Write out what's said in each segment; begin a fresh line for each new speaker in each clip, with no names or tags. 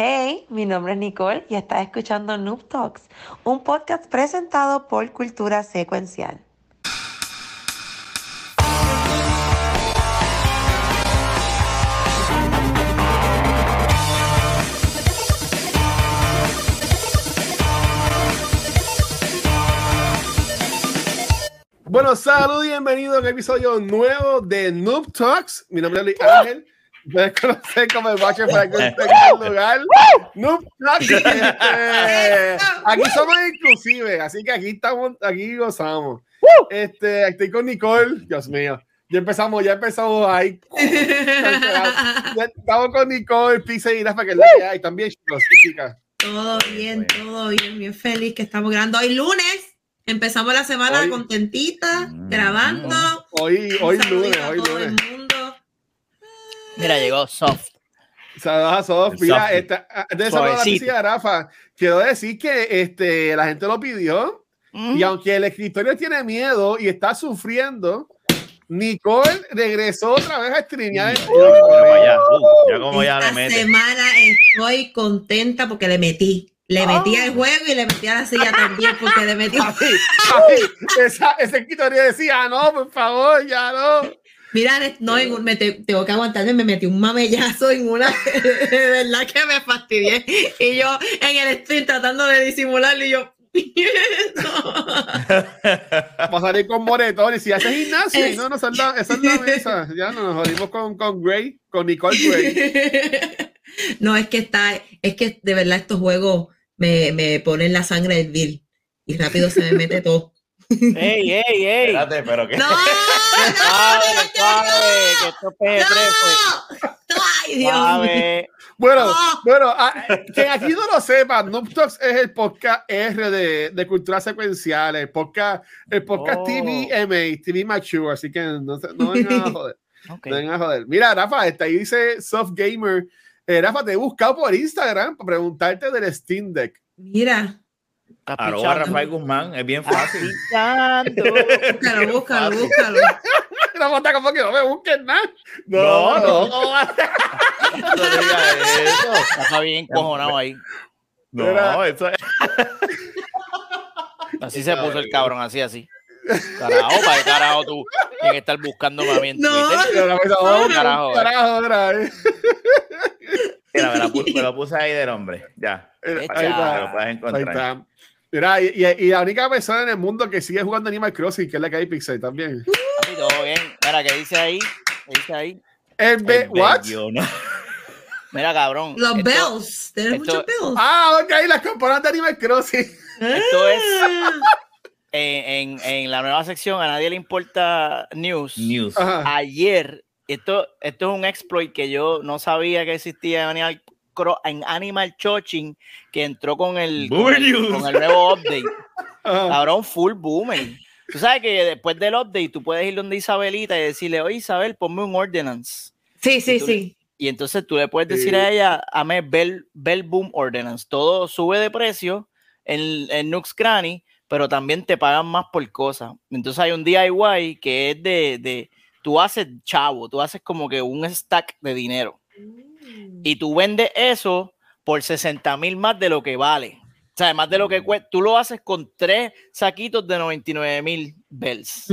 Hey, mi nombre es Nicole y estás escuchando Noob Talks, un podcast presentado por Cultura Secuencial.
Bueno, salud y bienvenido a un episodio nuevo de Noob Talks. Mi nombre es Luis Ángel. Puedes conocer como el Watcher para que esté en el lugar. Talks. Este, aquí somos inclusive, así que aquí estamos, aquí gozamos. Este, estoy con Nicole. Dios mío. Ya empezamos, ya empezamos ahí. Ya estamos con Nicole, Pisa y Rafa, que es la que hay también, chicos y chicas.
Todo bien, todo bien, bien feliz que estamos grabando hoy lunes. Empezamos la semana
Hoy-
contentita,
Mm.
grabando.
Hoy, hoy lunes, hoy lunes.
Mira, llegó Soft.
Saludos a Sof.
El
Mira, esta, ah, de saludar a la
Suavecito.
piscina, Rafa. Quiero decir que este, la gente lo pidió y aunque el escritorio tiene miedo y está sufriendo, Nicole regresó otra vez a streamear.
Como ya, uh, ya como ya
Esta semana estoy contenta porque le metí. Le metí
Ah.
al juego y le metí a la silla también porque le metí.
Así, así, esa- ese escritorio decía, "Ah, no, por favor, ya no.
Mira, no, en un- me te- tengo que aguantarme, me metí un mamellazo en una, de verdad que me fastidié. Y yo en el stream tratando de disimularlo y yo, no.
Va a salir con moretones y hace gimnasio y
Es-
no, no, esa es la, esa es la mesa. Ya no, nos jodimos con, con Gray, con Nicole Gray.
No, es que está, es que de verdad estos juegos me, me ponen la sangre del vil y rápido se me mete todo.
¡Ey, ey, ey!
Espérate, pero que.
No,
Suave, suave, que esto es P3, pues.
no. Ay, Dios.
Bueno,
No.
bueno, ah, quien aquí no lo sepa, Noob Talks es el podcast R de, de cultura secuencial, el podcast, el podcast
Oh.
TVMA, TV Mature, así que no, no vengan a joder, no vengan a joder. Mira, Rafa, está ahí dice Soft Gamer. Eh, Rafa, te he buscado por Instagram para preguntarte del Steam Deck.
Mira,
Arroba Rafael Guzmán, es bien fácil.
Búscalo, búscalo, búscalo.
Está como que no me busques nada.
No,
No,
no.
no.
No digas eso.
Está bien cojonado ahí.
No, eso es.
Así se puso el cabrón, así, así. Carajo, para qué carajo tú tienes que estar buscándome a mí en
No.
Twitter.
Rafa dice, "Oh,
Carajo, eh".
carajo, otra vez".
Mira, me, la pu- me lo puse ahí del hombre. Ya.
Ahí
Echa.
Te
está.
lo puedes
Ahí
encontrar.
está. Mira, y, y- y la única persona en el mundo que sigue jugando Animal Crossing, que es la que hay Pixel también.
Papi, todo bien. Mira, ¿qué dice ahí? ¿Qué dice ahí?
El Be-
El
¿What?
bello, ¿no?
Mira, cabrón.
Los
esto-
bells, tienes
esto-
muchos bells.
Ah, ok, las campanas de Animal Crossing.
Esto es en, en, en la nueva sección, a nadie le importa news.
News.
Ajá.
Ayer, esto, esto es un exploit que yo no sabía que existía en Animal, en Animal Choching, que entró con el, con el,
Boomer
con el nuevo update. Cabrón, full boomer. Tú sabes que después del update tú puedes ir donde Isabelita y decirle, oye Isabel, ponme un ordinance.
Sí, sí,
tú-
sí.
Y entonces tú le puedes decir
Sí.
a ella, ame Bell, Bell Boom Ordinance. Todo sube de precio en, en Nux Cranny, pero también te pagan más por cosas. Entonces hay un DIY que es de, de, tú haces chavo, tú haces como que un stack de dinero. Y tú vendes eso por 60 mil más de lo que vale. O sea, más de lo que cuesta. Tú lo haces con tres saquitos de 99 mil bells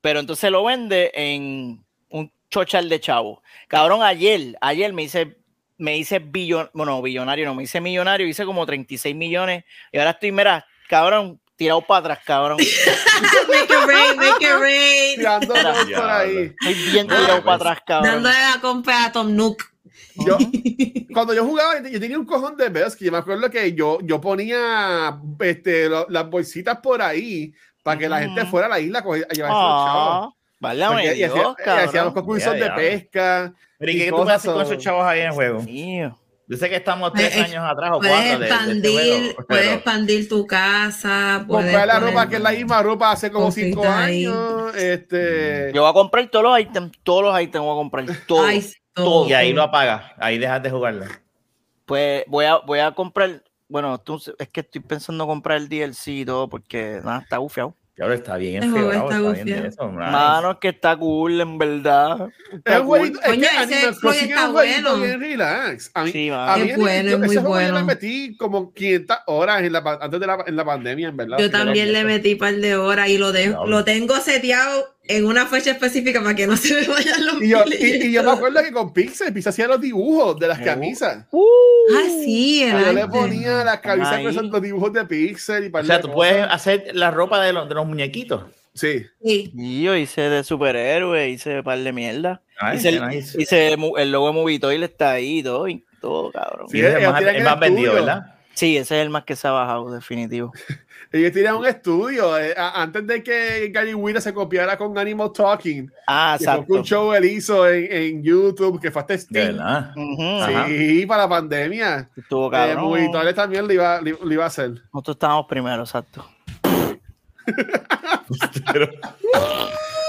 pero entonces lo vende en un chochal de chavo. Cabrón, ayer, ayer me hice, me hice billon, bueno, billonario, no, me hice millonario, hice como 36 millones y ahora estoy, mira, cabrón, tirado para atrás, cabrón.
make it rain, make it rain.
Tirando por ahí.
Estoy bien tirado para atrás, cabrón.
Dándole la compra a Tom Nook.
Yo, cuando yo jugaba, yo tenía un cojón de que yo me acuerdo que yo, yo ponía este, lo- las bolsitas por ahí para que la gente fuera a la isla a llevarse los chavos.
Ah, válgame
Porque- y,
Dios,
hacía- y hacíamos
cabrón.
concursos de pesca.
Pero ¿y
y
qué tú hacer con esos chavos ahí en el juego?
Mío.
Yo sé que estamos tres
Puedes-
años atrás o
Puedes
cuatro de, de este
expandir, puedes expandir tu casa. puedes
Comprar la
poner-
ropa que es la misma ropa hace como cinco
ahí.
años. Este,
Yo voy a comprar todos los ítems, todos los ítems voy a comprar, todos.
Ay,
todo.
Y ahí lo apagas, ahí dejas de jugarla.
Pues voy a, voy a comprar, bueno, tú- es que estoy pensando comprar el DLC y todo porque nada, está bufiado.
Claro, está bien enfebrado,
está
está bien de eso. nice.
Mano, que está cool, en verdad. Está
Es,
cool.
jueguito- es que
ese
Animal Crossing es
está
un
bueno.
bien relax. A mí,
Sí,
a mí
Es
en-
bueno,
yo-
es muy
ese juego Yo
bueno.
le metí como 500 horas en la, antes de la, en la pandemia, en verdad.
Yo también le metí un par de horas y lo, de, lo tengo seteado en una fecha específica para que no se me vayan los
Y yo, y, y yo me acuerdo que con Pixel, Pixel hacía los dibujos de las
Uh.
camisas.
Ah, sí, el
yo le ponía las camisas con esos los dibujos de Pixel y par
O sea, tú
cosas.
puedes hacer la ropa de los, de los muñequitos.
Sí.
Sí.
Y yo hice de superhéroe, hice un par de mierda.
Nice,
hice el,
nice.
hice el logo de Movitoil está ahí y todo, y todo, cabrón.
Sí,
es el más, el más vendido. ¿verdad?
Sí, ese es el más que se ha bajado, definitivo.
Ellos tenían un estudio eh, a- antes de que Gary Wheeler se copiara con Animal Talking.
Ah, exacto.
un show él hizo en, en YouTube que fue hasta Steam.
verdad. Ajá.
Sí, para la pandemia.
Estuvo
Eh. Movitores también lo iba, lo, lo iba a hacer.
Nosotros estábamos primero, exacto.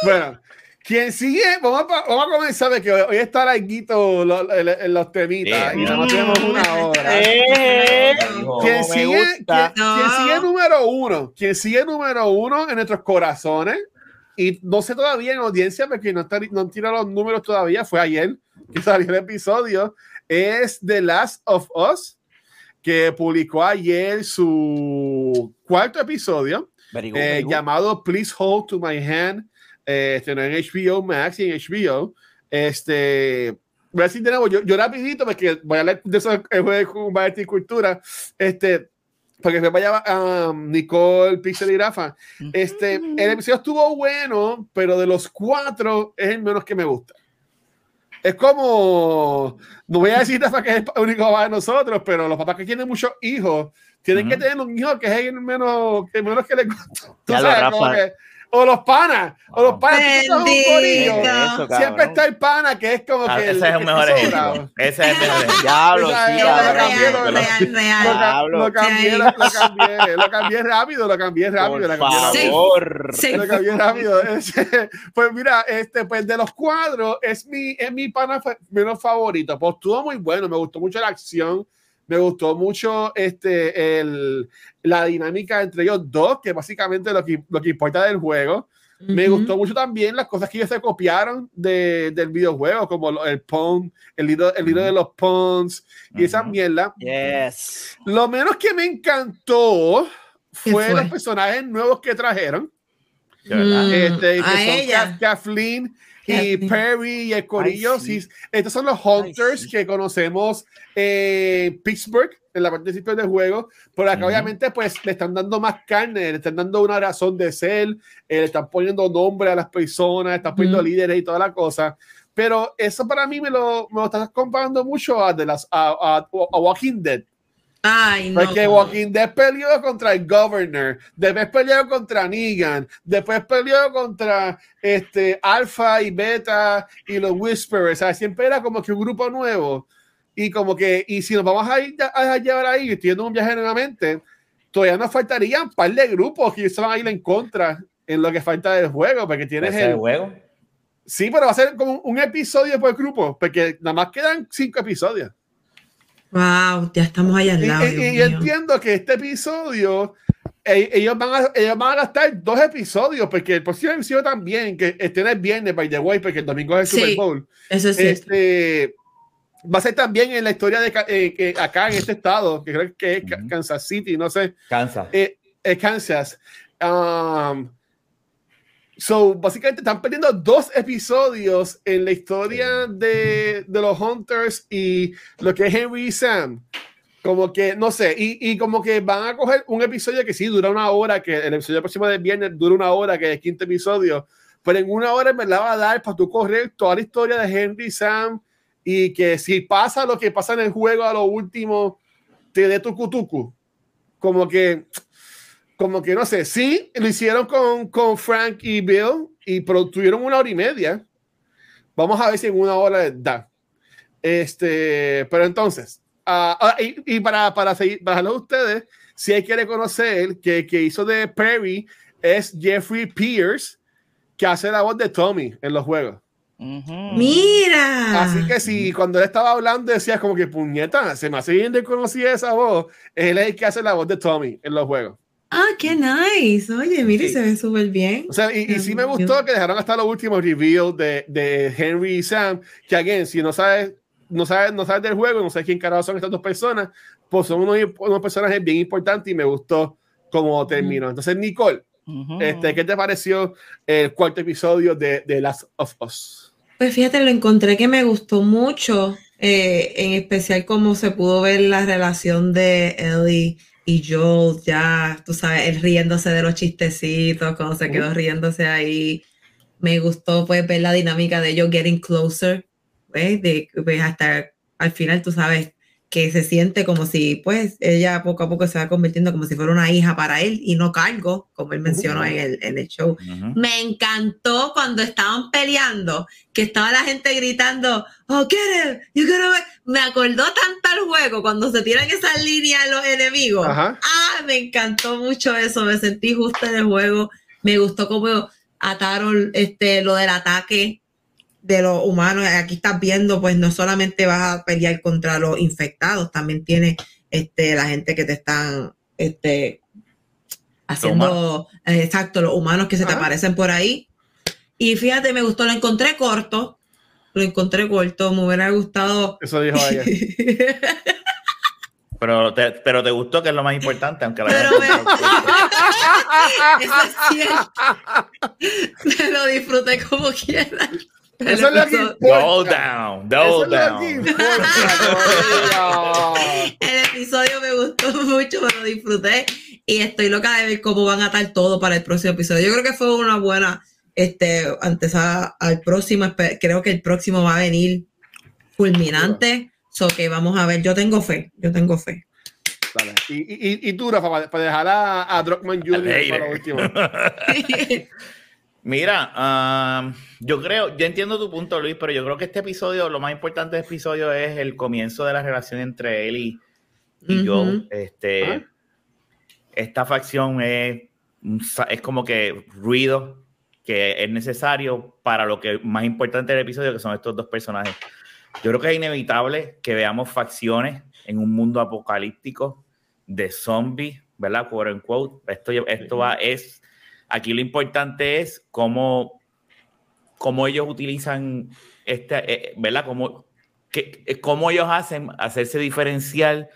Bueno, quien sigue, vamos a, vamos a comenzar de que hoy, hoy está larguito lo- el- el- los temitas
Sí.
y nada más tenemos una hora.
¡Eh!
Quien sigue, quien- quien sigue número uno, quien sigue número uno en nuestros corazones, y no sé todavía en audiencia, porque no, está, no tira los números todavía, fue ayer que salió el episodio, es The Last of Us, que publicó ayer su cuarto episodio, eh,
very good.
llamado Please Hold to My Hand, eh, estrenó en HBO Max y en HBO. Este, voy a decir de nuevo, yo, yo rapidito, porque voy a hablar de eso con arte y cultura, este, porque me vaya a Nicole, Pixel y Rafa. Este, el episodio estuvo bueno, pero de los cuatro es el menos que me gusta. Es como, no voy a decir Rafa que es el único papá de nosotros, pero los papás que tienen muchos hijos tienen que
Ujú.
tener un hijo que es el menos que, menos que les gusta. Tú
Ya lo,
sabes, como
Rafa.
que- o los panas, o los panas. tú un corillo,
Eso.
Siempre está el pana que es como que
ese
el,
es el mejor ejemplo.
sobrado.
Ese es el mejor ejemplo.
Diablo,
O sea,
sí,
Real,
lo cambié, lo-
real, real,
Lo,
real.
ca-
Diablo.
lo cambié, lo, cambié, lo cambié rápido, lo cambié rápido,
Por
lo cambié rápido.
favor.
Sí.
Lo cambié rápido. Pues mira, este, pues de los cuadros es mi, es mi pana menos favorito. Pues estuvo muy bueno, me gustó mucho la acción, me gustó mucho este, el, la dinámica entre ellos dos, que básicamente lo que, lo que importa del juego. Me gustó mucho también las cosas que ellos se copiaron de, del videojuego, como el pon, el libro, el libro de los pons y esa
Ujú.
mierda.
Yes.
Lo menos que me encantó
¿Qué
fue,
fue?
los personajes nuevos que trajeron.
Mm,
Este, que
a
son
ella.
Kathleen y. Perry y el Corillo.
Ay, sí.
sí. Estos son los Hunters
sí.
que conocemos en Pittsburgh, en la parte principal del juego. Pero acá,
Ujú.
obviamente, pues le están dando más carne, le están dando una razón de ser, eh, le están poniendo nombre a las personas, están poniendo
Ujú.
líderes y toda la cosa. Pero eso para mí me lo, me lo estás comparando mucho a, de las, a, a- a Walking Dead.
Ay, no.
Porque Walking Dead peleó contra el Governor, después peleó contra Negan, después peleó contra este Alpha y Beta y los Whisperers. O sea, siempre era como que un grupo nuevo. Y como que, y si nos vamos a, ir, a llevar ahí, estoy yendo un viaje nuevamente, todavía nos faltarían un par de grupos que se van a ir en contra en lo que falta del juego, porque tienes
el
el,
juego.
Sí, pero va a ser como un episodio por grupo, porque nada más quedan cinco episodios.
Wow, ya estamos allá al
Y,
lado.
y- entiendo que este episodio, e- ellos van, a, ellos van a gastar dos episodios, porque el próximo episodio también, que estén el viernes, by the way, porque el domingo es el
Sí.
Super Bowl,
Eso es
este, va a ser también en la historia de eh, que acá en este estado, que creo que es. Kansas City, no sé,
Cansa.
eh, eh, Kansas. Um, so, básicamente están perdiendo dos episodios en la historia de, de los Hunters y lo que es Henry y Sam. Como que, no sé, y, y como que van a coger un episodio que sí dura una hora, que el episodio próximo de viernes dura una hora, que es el quinto episodio, pero en una hora me la va a dar para tú correr toda la historia de Henry y Sam y que si pasa lo que pasa en el juego a lo último, te dé tu cutucu. Como que, como que no sé, sí, lo hicieron con, con Frank y Bill y tuvieron una hora y media. Vamos a ver si en una hora les da. Este, pero entonces, ah, ah, y, y para, para seguir, para dejarlo a ustedes, si hay que reconocer que que hizo de Perry es Jeffrey Pierce, que hace la voz de Tommy en los juegos.
Mira.
Así que si cuando él estaba hablando decía como que puñeta, se me hace bien desconocida esa voz, él es el que hace la voz de Tommy en los juegos.
Ah, qué nice. Oye, mire,
Sí.
se ve súper bien.
O sea, y, y sí me gustó que dejaron hasta los últimos reveals de, de Henry y Sam, que again, si no sabes, no sabes, no sabes del juego, no sabes quién carajo son estas dos personas, pues son unos, unos personajes bien importantes y me gustó cómo terminó. Entonces, Nicole,
Ujú.
este, ¿qué te pareció el cuarto episodio de, de Last of Us?
Pues fíjate, lo encontré que me gustó mucho, eh, en especial cómo se pudo ver la relación de Ellie y Joel, ya, tú sabes, él riéndose de los chistecitos, cuando se quedó riéndose ahí. Me gustó pues ver la dinámica de ellos getting closer, ¿ves? De, pues, hasta al final, tú sabes, que se siente como si pues ella poco a poco se va convirtiendo como si fuera una hija para él y no cargo, como él mencionó en el, en el show. Me encantó cuando estaban peleando, que estaba la gente gritando, oh, get him, you gotta win". Me acordó tanto el juego cuando se tiran esas líneas los enemigos.
Ajá.
Ah, me encantó mucho eso, me sentí justo en el juego. Me gustó cómo ataron este, lo del ataque de los humanos. Aquí estás viendo, pues no solamente vas a pelear contra los infectados, también tiene este, la gente que te están este, haciendo, eh, exacto, los humanos que se te aparecen por ahí. Y fíjate, me gustó, lo encontré corto, lo encontré corto, me hubiera gustado.
Eso dijo ella.
Pero te, pero te gustó, que es lo más importante, aunque la
Pero
gente-
Eso es cierto. Me lo disfruté como quiera.
Eso es lo que importa.
Double down,
Eso
double
es lo que
down.
importa.
El episodio me gustó mucho, me lo disfruté y estoy loca de ver cómo van a atar todo para el próximo episodio. Yo creo que fue una buena, este, antes a- al próximo, creo que el próximo va a venir fulminante, so que vamos a ver, yo tengo fe, yo tengo fe.
Dale. Y, y, y- tú, Rafa, para, para dejar a, a Druckmann Jr. Para lo último.
Mira, ah, yo creo, yo entiendo tu punto, Luis, pero yo creo que este episodio, lo más importante del episodio es el comienzo de la relación entre él y, y
Ujú.
Joel. Este,
Ajá.
esta facción es, es como que ruido que es necesario para lo que más importante del episodio, que son estos dos personajes. Yo creo que es inevitable que veamos facciones en un mundo apocalíptico de zombies, ¿verdad? Quote unquote. Esto, esto va, es, aquí lo importante es cómo, cómo ellos utilizan, este, eh, ¿verdad? Cómo, que, eh, cómo ellos hacen hacerse diferencial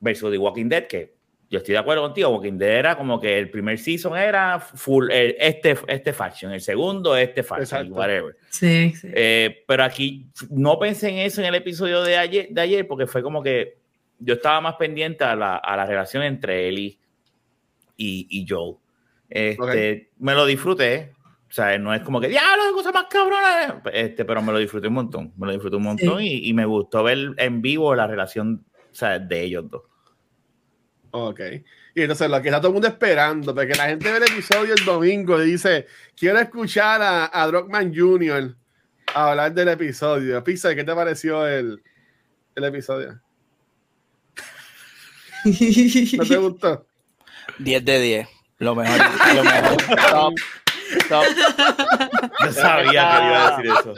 versus The Walking Dead, que yo estoy de acuerdo contigo, Walking Dead era como que el primer season era full, eh, este, este faction, el segundo este faction,
Exacto.
whatever.
Sí, sí.
Eh, pero aquí no pensé en eso en el episodio de ayer, de ayer porque fue como que yo estaba más pendiente a la, a la relación entre él y, y, y Este, Me lo disfruté. O sea, no es como que, diablo, qué cosa más cabrona. Este, pero me lo disfruté un montón. Me lo disfruté un montón y, y me gustó ver en vivo la relación o sea, de ellos dos.
Ok. Y entonces lo que está todo el mundo esperando, porque la gente ve el episodio el domingo y dice, quiero escuchar a, a Druckmann Jr. hablar del episodio. Pizza, ¿qué te pareció el, el episodio? ¿No te gustó?
10 de 10. Lo mejor. Lo mejor. Top, top,
Yo sabía que iba a decir eso.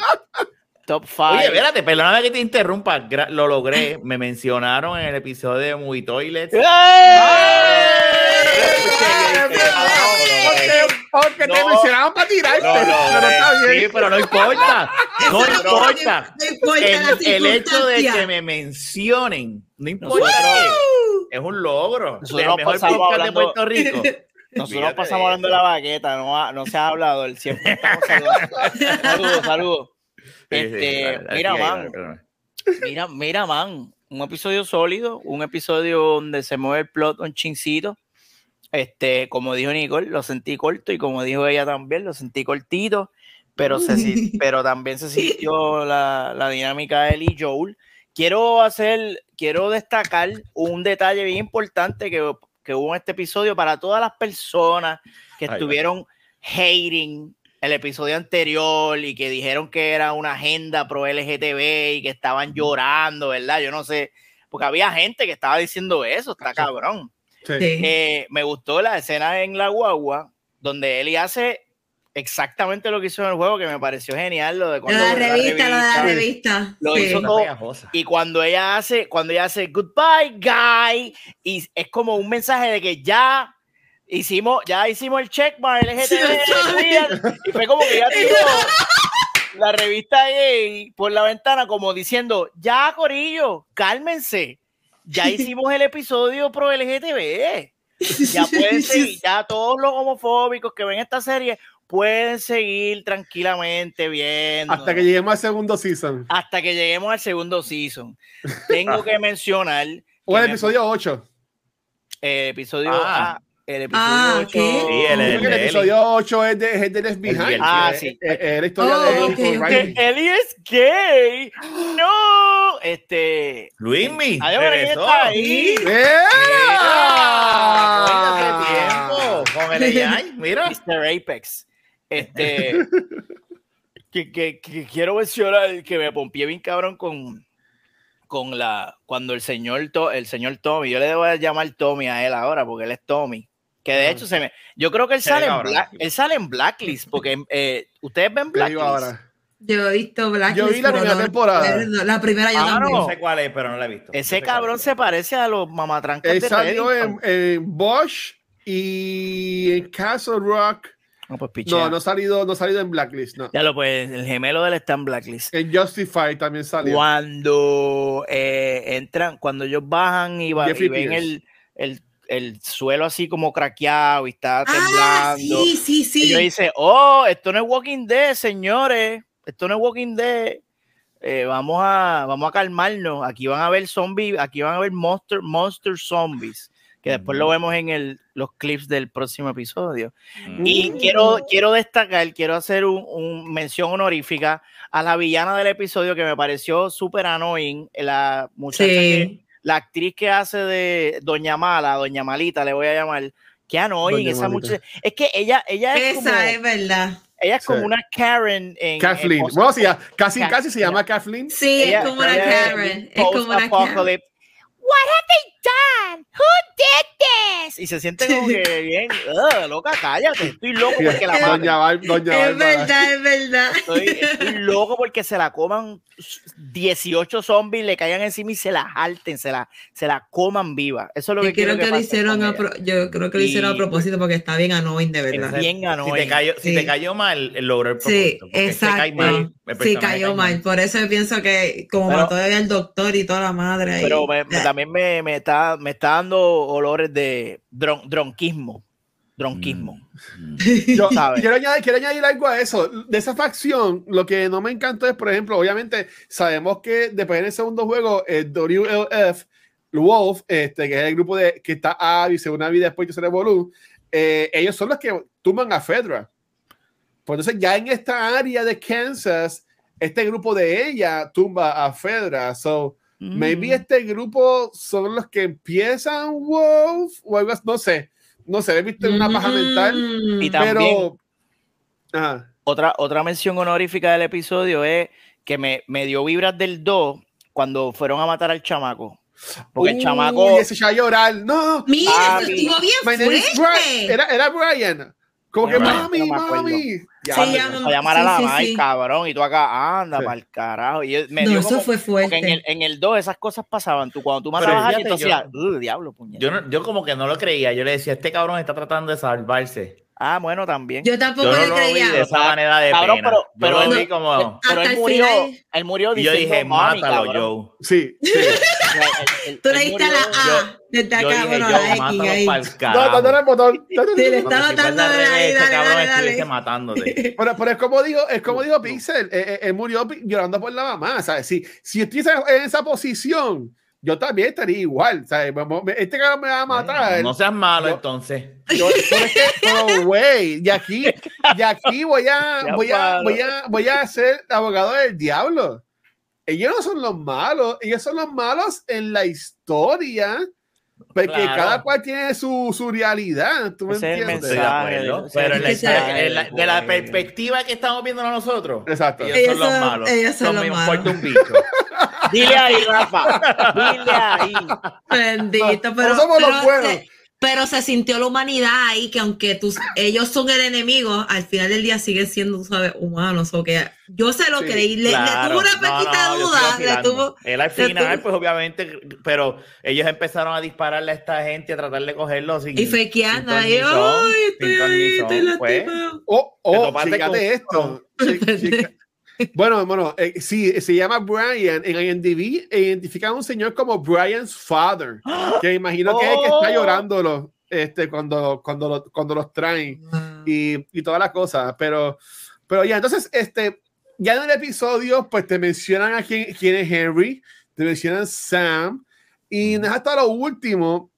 top 5.
Oye, espérate, perdóname que te interrumpa. Lo logré. Me mencionaron en el episodio de Movie Toilets.
Porque te
No.
mencionaban para tirarte,
No, no,
pero
eh,
está bien.
sí, pero no importa. No importa. El, el hecho de que me mencionen, no importa. Es un logro.
Nosotros
El mejor podcast de
hablando-
Puerto Rico.
Nosotros
Fíjate
pasamos hablando de la baqueta, no, ha- no se ha hablado, el siempre estamos saludando. Saludos, saludos.
Sí, sí,
Este, mira, man. Mira, mira, man, un episodio sólido, un episodio donde se mueve el plot un chincito. Este, como dijo Nicole, lo sentí corto y como dijo ella también, lo sentí cortito, pero, se, pero también se sintió la, la dinámica de él y Joel. Quiero hacer, quiero destacar un detalle bien importante que, que hubo en este episodio para todas las personas que
Ay,
estuvieron hating el episodio anterior y que dijeron que era una agenda pro LGTB y que estaban llorando, ¿verdad? Yo no sé, porque había gente que estaba diciendo eso, está cabrón.
Sí.
Eh, me gustó la escena en la guagua donde Eli hace exactamente lo que hizo en el juego, que me pareció genial, lo de
Lo
cuando
de la revista, lo de la
Sí.
revista.
Lo
Sí.
hizo todo- y cuando ella hace, cuando ella hace goodbye, guy, y es como un mensaje de que ya hicimos, ya hicimos el checkmark
Sí,
LGTB, y fue como que ya tiró la revista gay por la ventana como diciendo, ya Corillo, cálmense, ya hicimos el episodio pro LGTB, ya pueden seguir, ya todos los homofóbicos que ven esta serie pueden seguir tranquilamente viendo.
Hasta que lleguemos al segundo season.
hasta que lleguemos al segundo season. Tengo que mencionar
O el episodio 8.
el episodio
Ah.
ah, el episodio
Ah,
8.
¿qué?
Sí, el-
el
de
episodio 8 es de, es de Left
El
Behind.
Ah, sí.
Es, la historia
Oh,
de
ok,
Eli con
ok.
Riley.
que Eli es gay. No, este.
Luismi, regresó.
está ahí.
Mira,
¡Mira!
tiempo, con el AI, mira.
Mr. Apex. Este. que, que- que quiero mencionar que me pompié bien cabrón con. Con la. Cuando el señor, To- el señor Tommy, yo le debo llamar Tommy a él ahora porque él es Tommy. Que de hecho se me. Yo creo que él sale, en. Black- él sale en Blacklist. Porque eh, ustedes ven Blacklist.
ahora.
Yo he visto Blacklist.
Yo vi la
pero
primera
no-
temporada.
La primera yo
Ah,
también.
No sé cuál es, pero no la he visto.
Ese
No sé cuál
cabrón
es.
se parece a los mamatrancas
Él
de
salió en, en Bosch y en Castle Rock.
No, pues pichea.
No, no ha salido, no ha salido en Blacklist, no.
Ya lo pues, el gemelo de él está en Blacklist.
En Justify también salió.
Cuando eh, entran, cuando ellos bajan y, va- y ven el, el, el suelo así como craqueado y está
Ah,
temblando.
sí, sí, sí.
Y yo dice, oh, esto no es Walking Dead, señores. Esto no es Walking Dead. Eh, vamos, a, vamos a calmarnos. Aquí van a ver zombies, aquí van a ver monster, monster zombies. Que después lo vemos en el, los clips del próximo episodio.
Mm.
Y quiero, quiero destacar, quiero hacer un, un mención honorífica a la villana del episodio que me pareció súper annoying. La muchacha que,
Sí.
la actriz que hace de Doña Mala, Doña Malita, le voy a llamar. Qué annoying
Doña
esa
Malita.
muchacha. Es que ella, ella es como,
Esa es verdad.
ella es como
Sí.
una Karen en. en
Kathleen.
post-
Bueno, sí, ya- casi, casi se llama Kathleen.
Sí,
ella-
es como una Karen. Es como una Karen.
What have they done? Who did this? Y se siente como que bien, "Ugh, loca, cállate. Estoy loco porque la maten.
Doña Bar, Doña
Es verdad, es verdad.
Estoy, estoy loco porque se la coman 18 zombies, le caigan encima y se la jalten, se la, se la coman viva. Eso es lo que
Yo
quiero
creo que lo hicieron a pro- yo creo que lo hicieron a propósito porque está bien annoying de verdad.
Bien
Si
annoying.
te cayó, si
Sí.
te cayó mal, logró el
Sí,
propósito. porque si te cae mal,
exacto.
el
Sí, cayó
cae
mal. Por eso yo pienso que como
Pero-
mató al doctor y toda la madre ahí.
Pero me- me- también me, me está, me está dando olores de dron- dronquismo. Dronquismo.
Mm.
Yo quiero añadir, quiero añadir algo a eso. De esa facción, lo que no me encantó es, por ejemplo, obviamente sabemos que después en el segundo juego, el WLF, Wolf, este, que es el grupo de que está Abby, según Abby después que se revolú, eh, ellos son los que tumban a Fedra. Pues entonces ya en esta área de Kansas, este grupo de ella tumba a Fedra. So, maybe
Mm.
este grupo son los que empiezan Wolf o algo así, no sé. No sé, he visto una paja mental.
Mm.
Y también-
Pero. Ajá.
Otra, otra mención honorífica del episodio es que me, me dio vibras del 2 cuando fueron a matar al chamaco. Porque el
Uy,
chamaco.
ese echó a llorar. No.
Mira,
Ah,
estuvo bien
Brian.
fuerte.
Era, era Brian. Como que mami, mami. Ya,
Sí,
a llamar a la
sí, sí,
madre,
sí.
cabrón, y tú acá, anda
Sí.
para el carajo. Y yo- me
No,
dio
eso
como-
fue
porque
fuerte.
en el, en el 2 esas cosas pasaban. Tú, cuando tú matabas a alguien, tú hacías, "Uh, diablo, puñet.
Yo, no- yo como que no lo creía. Yo le decía, este cabrón está tratando de salvarse.
Ah, bueno, también.
Yo tampoco
Yo no
le
lo vi
creía.
de esa manera de
Cabrón,
pena.
pero-
Yo
pero
lo vi como...
Pero él murió, él murió
Y yo
diciendo,
dije,
"Mami,
mátalo,
cabrón".
Joe.
Sí, sí.
Tú le diste a la A desde acá, bueno,
Joe,
la X ahí.
No, dándole el botón.
Sí, le
si fuese al
matando, dale, dale,
este
dale,
matándote.
Pero, pero es como dijo, es como dijo Pixel, eh, eh, él murió llorando por la mamá, ¿sabes? Si, si estuviese en esa posición, yo también estaría igual, ¿sabes? Este cabrón me va a matar.
No seas malo,
Yo-
entonces.
Yo- es que, pero, güey, y aquí, y aquí voy a, voy a, voy a, voy a ser abogado del diablo. Ellos no son los malos, ellos son los malos en la historia, porque
Claro.
cada cual tiene su, su realidad, ¿tú me
Ese es el
entiendes?
Mensaje, ese
Pero en la
mensaje,
en la- de la perspectiva que estamos viendo nosotros,
Exacto.
ellos,
Ellos
son los malos.
ellos son los malos.
un bicho.
Dile ahí, Rafa. Dile ahí.
Bendito, pero.
no somos
pero
los buenos.
Pero se sintió la humanidad ahí, que aunque tus, ellos son el enemigo, al final del día siguen siendo, tú sabes, humanos. O que yo sé lo
Sí,
que le, le- le
Claro,
tuvo una
no,
pequeña
no, yo
duda. Le tuvo,
Él al final,
tuvo-
pues obviamente, pero ellos empezaron a dispararle a esta gente, a tratar de cogerlo sin.
y fequeando
sin
ahí, ay, estoy ahí, estoy
pues.
lastimado.
Oh, oh, fíjate
con-
esto. Bueno, bueno, eh, sí, se llama Brian. En IMDb e identifica a un señor como Brian's father, que imagino que es el que está
Oh.
llorándolo este, cuando, cuando, lo- cuando los traen y, y todas las cosas. Pero, pero ya, entonces, este, ya en el episodio, pues te mencionan a quién, quién es Henry, te mencionan Sam, y no es hasta lo último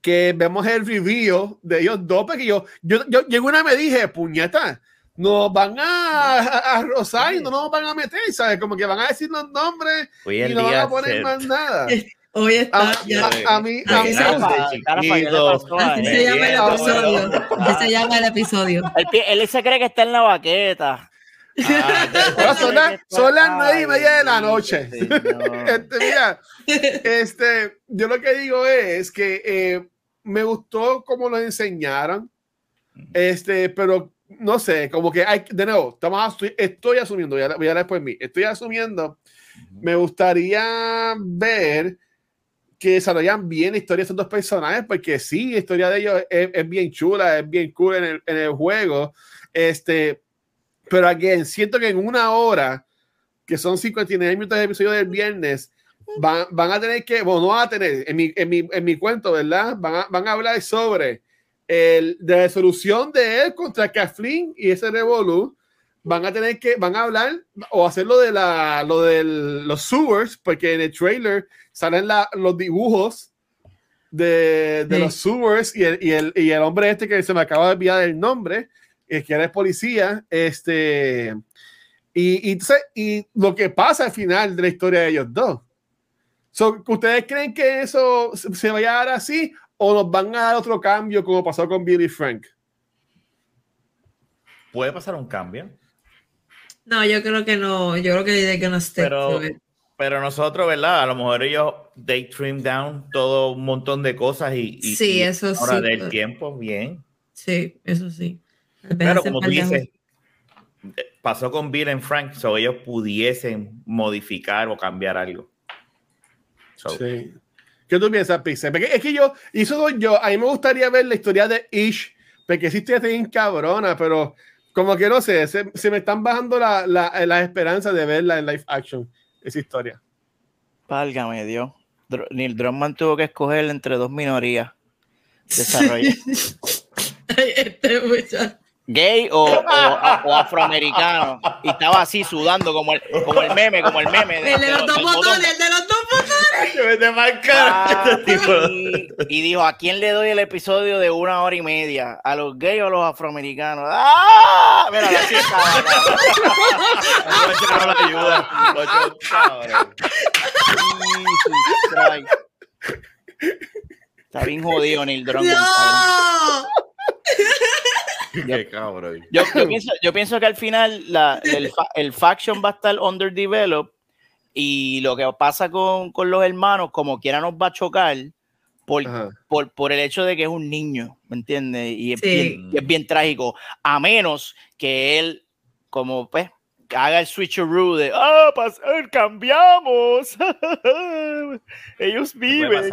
que vemos el review de ellos dos, porque yo, yo, yo, yo una me dije, puñeta, nos van a, a, a rozar y no nos van a meter, ¿sabes? Como que van a decir los nombres
Hoy
y no van a poner
se-
más nada.
Hoy está,
A,
ya.
a- a mí, a mí me
se llama. El episodio. se llama el episodio.
Él, se cree que está en la baqueta.
Ah,
Ahora son las, son las nueve y media de la noche. Este, mira, este, yo lo que digo es que eh, me gustó cómo lo enseñaron, este, pero no sé, como que hay, de nuevo, estamos estoy asumiendo, voy a, voy a hablar después de mí, estoy asumiendo, me gustaría ver que desarrollan bien la historia de estos dos personajes, porque sí, la historia de ellos es, es bien chula, es bien cool en el, en el juego, este, pero again, siento que en una hora, que son 59 minutos de episodio del viernes, van, van a tener que, bueno, no van a tener, en mi, en mi, en mi cuento, ¿verdad? Van a, van a hablar sobre el, de la resolución de él contra Kathleen y ese revolú. Van a tener que, van a hablar o hacer lo de la, lo de los sewers, porque en el trailer salen la- los dibujos de, de
Sí.
los sewers y el, y, el, y el hombre este que se me acaba de olvidar el nombre, eh, que era el policía, este, y, y, entonces, y lo que pasa al final de la historia de ellos dos. So, ¿Ustedes creen que eso se vaya a dar así o nos van a dar otro cambio como pasó con Billy Frank?
Puede pasar un cambio,
No, yo creo que no. Yo creo que de que no esté.
pero, pero nosotros, ¿verdad? A lo mejor ellos they trim down todo un montón de cosas y, y-
Sí,
y
eso
ahora
sí,
del
pero-
tiempo, bien.
Sí, eso sí. Hace
como tú dices, pasó con Bill y Frank, so ellos pudiesen modificar o cambiar algo. So,
Sí. ¿Qué tú piensas, Pixel? Porque es que yo, y eso soy yo, a mí me gustaría ver la historia de Ish, porque sí estoy bien cabrona, pero como que no sé, se, se me están bajando las la, las esperanzas de verla en live action, esa historia.
Válgame Dios. Dr- Neil Druckmann tuvo que escoger entre dos minorías. Desarrolla.
Ay, este muchacho.
Gay o, o- o afroamericano. Y estaba así sudando como el, como el meme, como el meme. de-
El de los dos botones, el de los
Ah, y, y dijo, ¿a quién le doy el episodio de una hora y media? ¿A los gays o a los afroamericanos? ¡Ah! Mira, así estaba.
No ayuda.
Está bien jodido Neil Druckmann. cabrón.
No.
Qué cabrón.
Yo, yo pienso, yo pienso que al final la- el, fa- el faction va a estar underdeveloped y lo que pasa con, con los hermanos, como quiera, nos va a chocar por, por, por el hecho de que es un niño, ¿me entiendes? Y es,
Sí.
bien, es bien trágico, a menos que él, como pues, haga el switcheroo de, ah, pasar, cambiamos, ellos viven.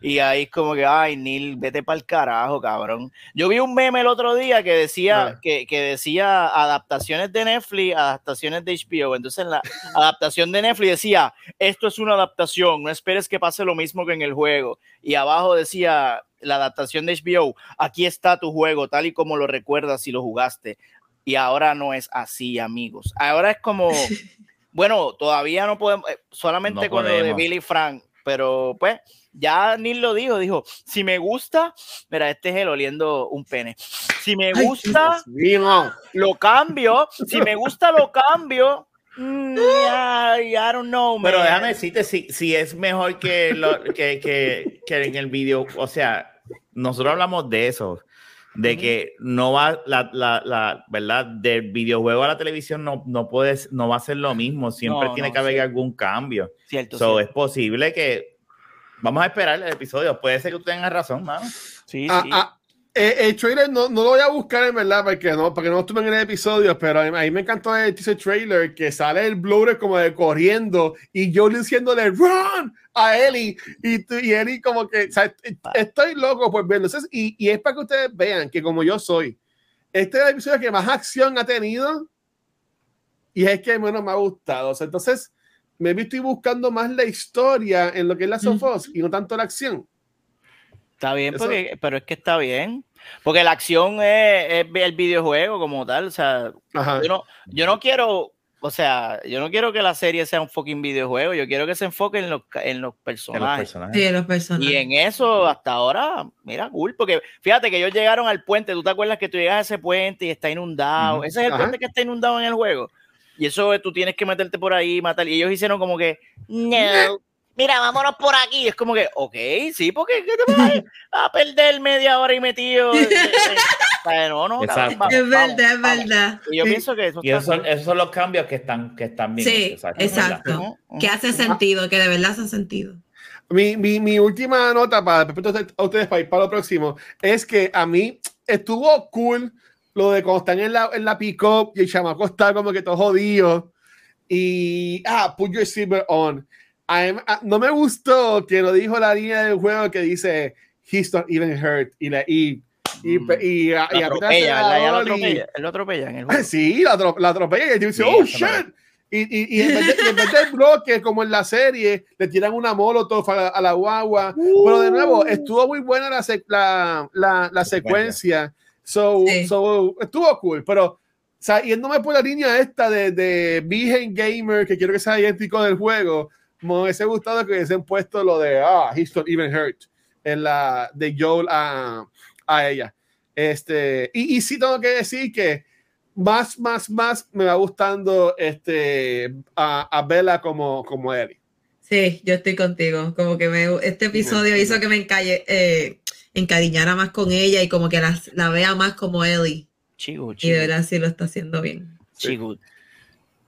Y ahí como que, ay, Neil, vete para el carajo, cabrón. Yo vi un meme el otro día que decía, que, que decía adaptaciones de Netflix, adaptaciones de HBO. Entonces en la adaptación de Netflix decía, esto es una adaptación, no esperes que pase lo mismo que en el juego. Y abajo decía la adaptación de HBO, aquí está tu juego, tal y como lo recuerdas si lo jugaste. Y ahora no es así, amigos. Ahora es como, bueno, todavía no podemos, eh, solamente
No
con lo de
podemos.
Billy Frank, pero pues ya Neil lo dijo, dijo, si me gusta, mira, este es el oliendo un pene. Si me
Ay,
gusta,
Vino.
lo cambio. Si me gusta, lo cambio. Mm, I, I don't know,
Pero
man.
déjame decirte si, si es mejor que, lo, que, que, que en el video. O sea, nosotros hablamos de eso, de que no va la, la, la verdad del videojuego a la televisión no, no puedes, no va a ser lo mismo. Siempre
No,
tiene
no,
que haber
sí.
algún cambio.
Cierto,
So,
cierto.
es posible que Vamos a esperar el episodio. Puede ser que tú tengas razón, mano.
Sí,
Ah,
sí.
ah, eh, el trailer no, no lo voy a buscar en verdad porque no, porque no estuve en el episodio, pero a mí, me encantó el teaser trailer que sale el Blu-ray como de corriendo y yo diciéndole run a Ellie y, tú- y Ellie como que o sea, est- estoy loco por verlo. Entonces, y, y es para que ustedes vean que como yo soy, este es el episodio que más acción ha tenido y es el que menos me ha gustado. O sea, entonces, me estoy buscando más la historia en lo que es la Sofos y no tanto la acción.
Está bien,
Eso-
porque, pero es que está bien. Porque la acción es, es el videojuego como tal. O sea, yo no, yo no quiero, o sea, yo no quiero que la serie sea un fucking videojuego. Yo quiero que se enfoque en los, en los personajes.
Sí, de los personajes.
Y en eso, hasta ahora, mira, cool, porque fíjate que ellos llegaron al puente, ¿tú te acuerdas que tú llegas a ese puente y está inundado? Ese es el
Ajá.
puente que está inundado en el juego. Y eso eh, tú tienes que meterte por ahí y matar. Y ellos hicieron como que, no, mira, vámonos por aquí. Es como que, ok, sí, porque ¿qué te vas a perder media hora y metido? Eh, eh, no, no,
Exacto.
vamos,
Es
vamos,
verdad, es
vamos.
verdad.
Y yo
Sí.
pienso que eso
Y esos son, esos son los cambios que están, que están bien.
Sí, exacto.
Ujú.
Que hace sentido, que de verdad hace sentido.
Mi, mi, mi última nota para a ustedes para ir para lo próximo es que a mí estuvo cool lo de cuando están en la, en la pick-up y el chamaco está como que todo jodido y ah, put your silver on. Mí- a- no me gustó que lo dijo la línea del juego que dice he's not even hurt y la y y,
Mm.
y, y, y
atropella, lo
acelerador y-
atropella, lo atropella en el juego.
Sí, la, atro- la atropella y el tipo dice, oh shit. Y, y, y en vez de, y en vez del bloque, como en la serie, le tiran una molotov a la, a la guagua. Pero de nuevo, estuvo muy buena la, la, la, la secuencia. So,
Sí.
so, estuvo cool. Pero, o sea, yéndome por la línea esta de, de Virgen Gamer, que quiero que sea idéntico del juego, me hubiese gustado que hubiesen puesto lo de, ah, he's not even hurt, en la de Joel a, a ella. Este, y, y sí tengo que decir que más, más, más me va gustando este, a, a Bella como, como Ellie.
Sí, yo estoy contigo. Como que me, este episodio hizo que me encalle, eh, encariñara más con ella y como que la, la vea más como Ellie.
Chico,
Y de verdad sí lo está haciendo bien.
chico.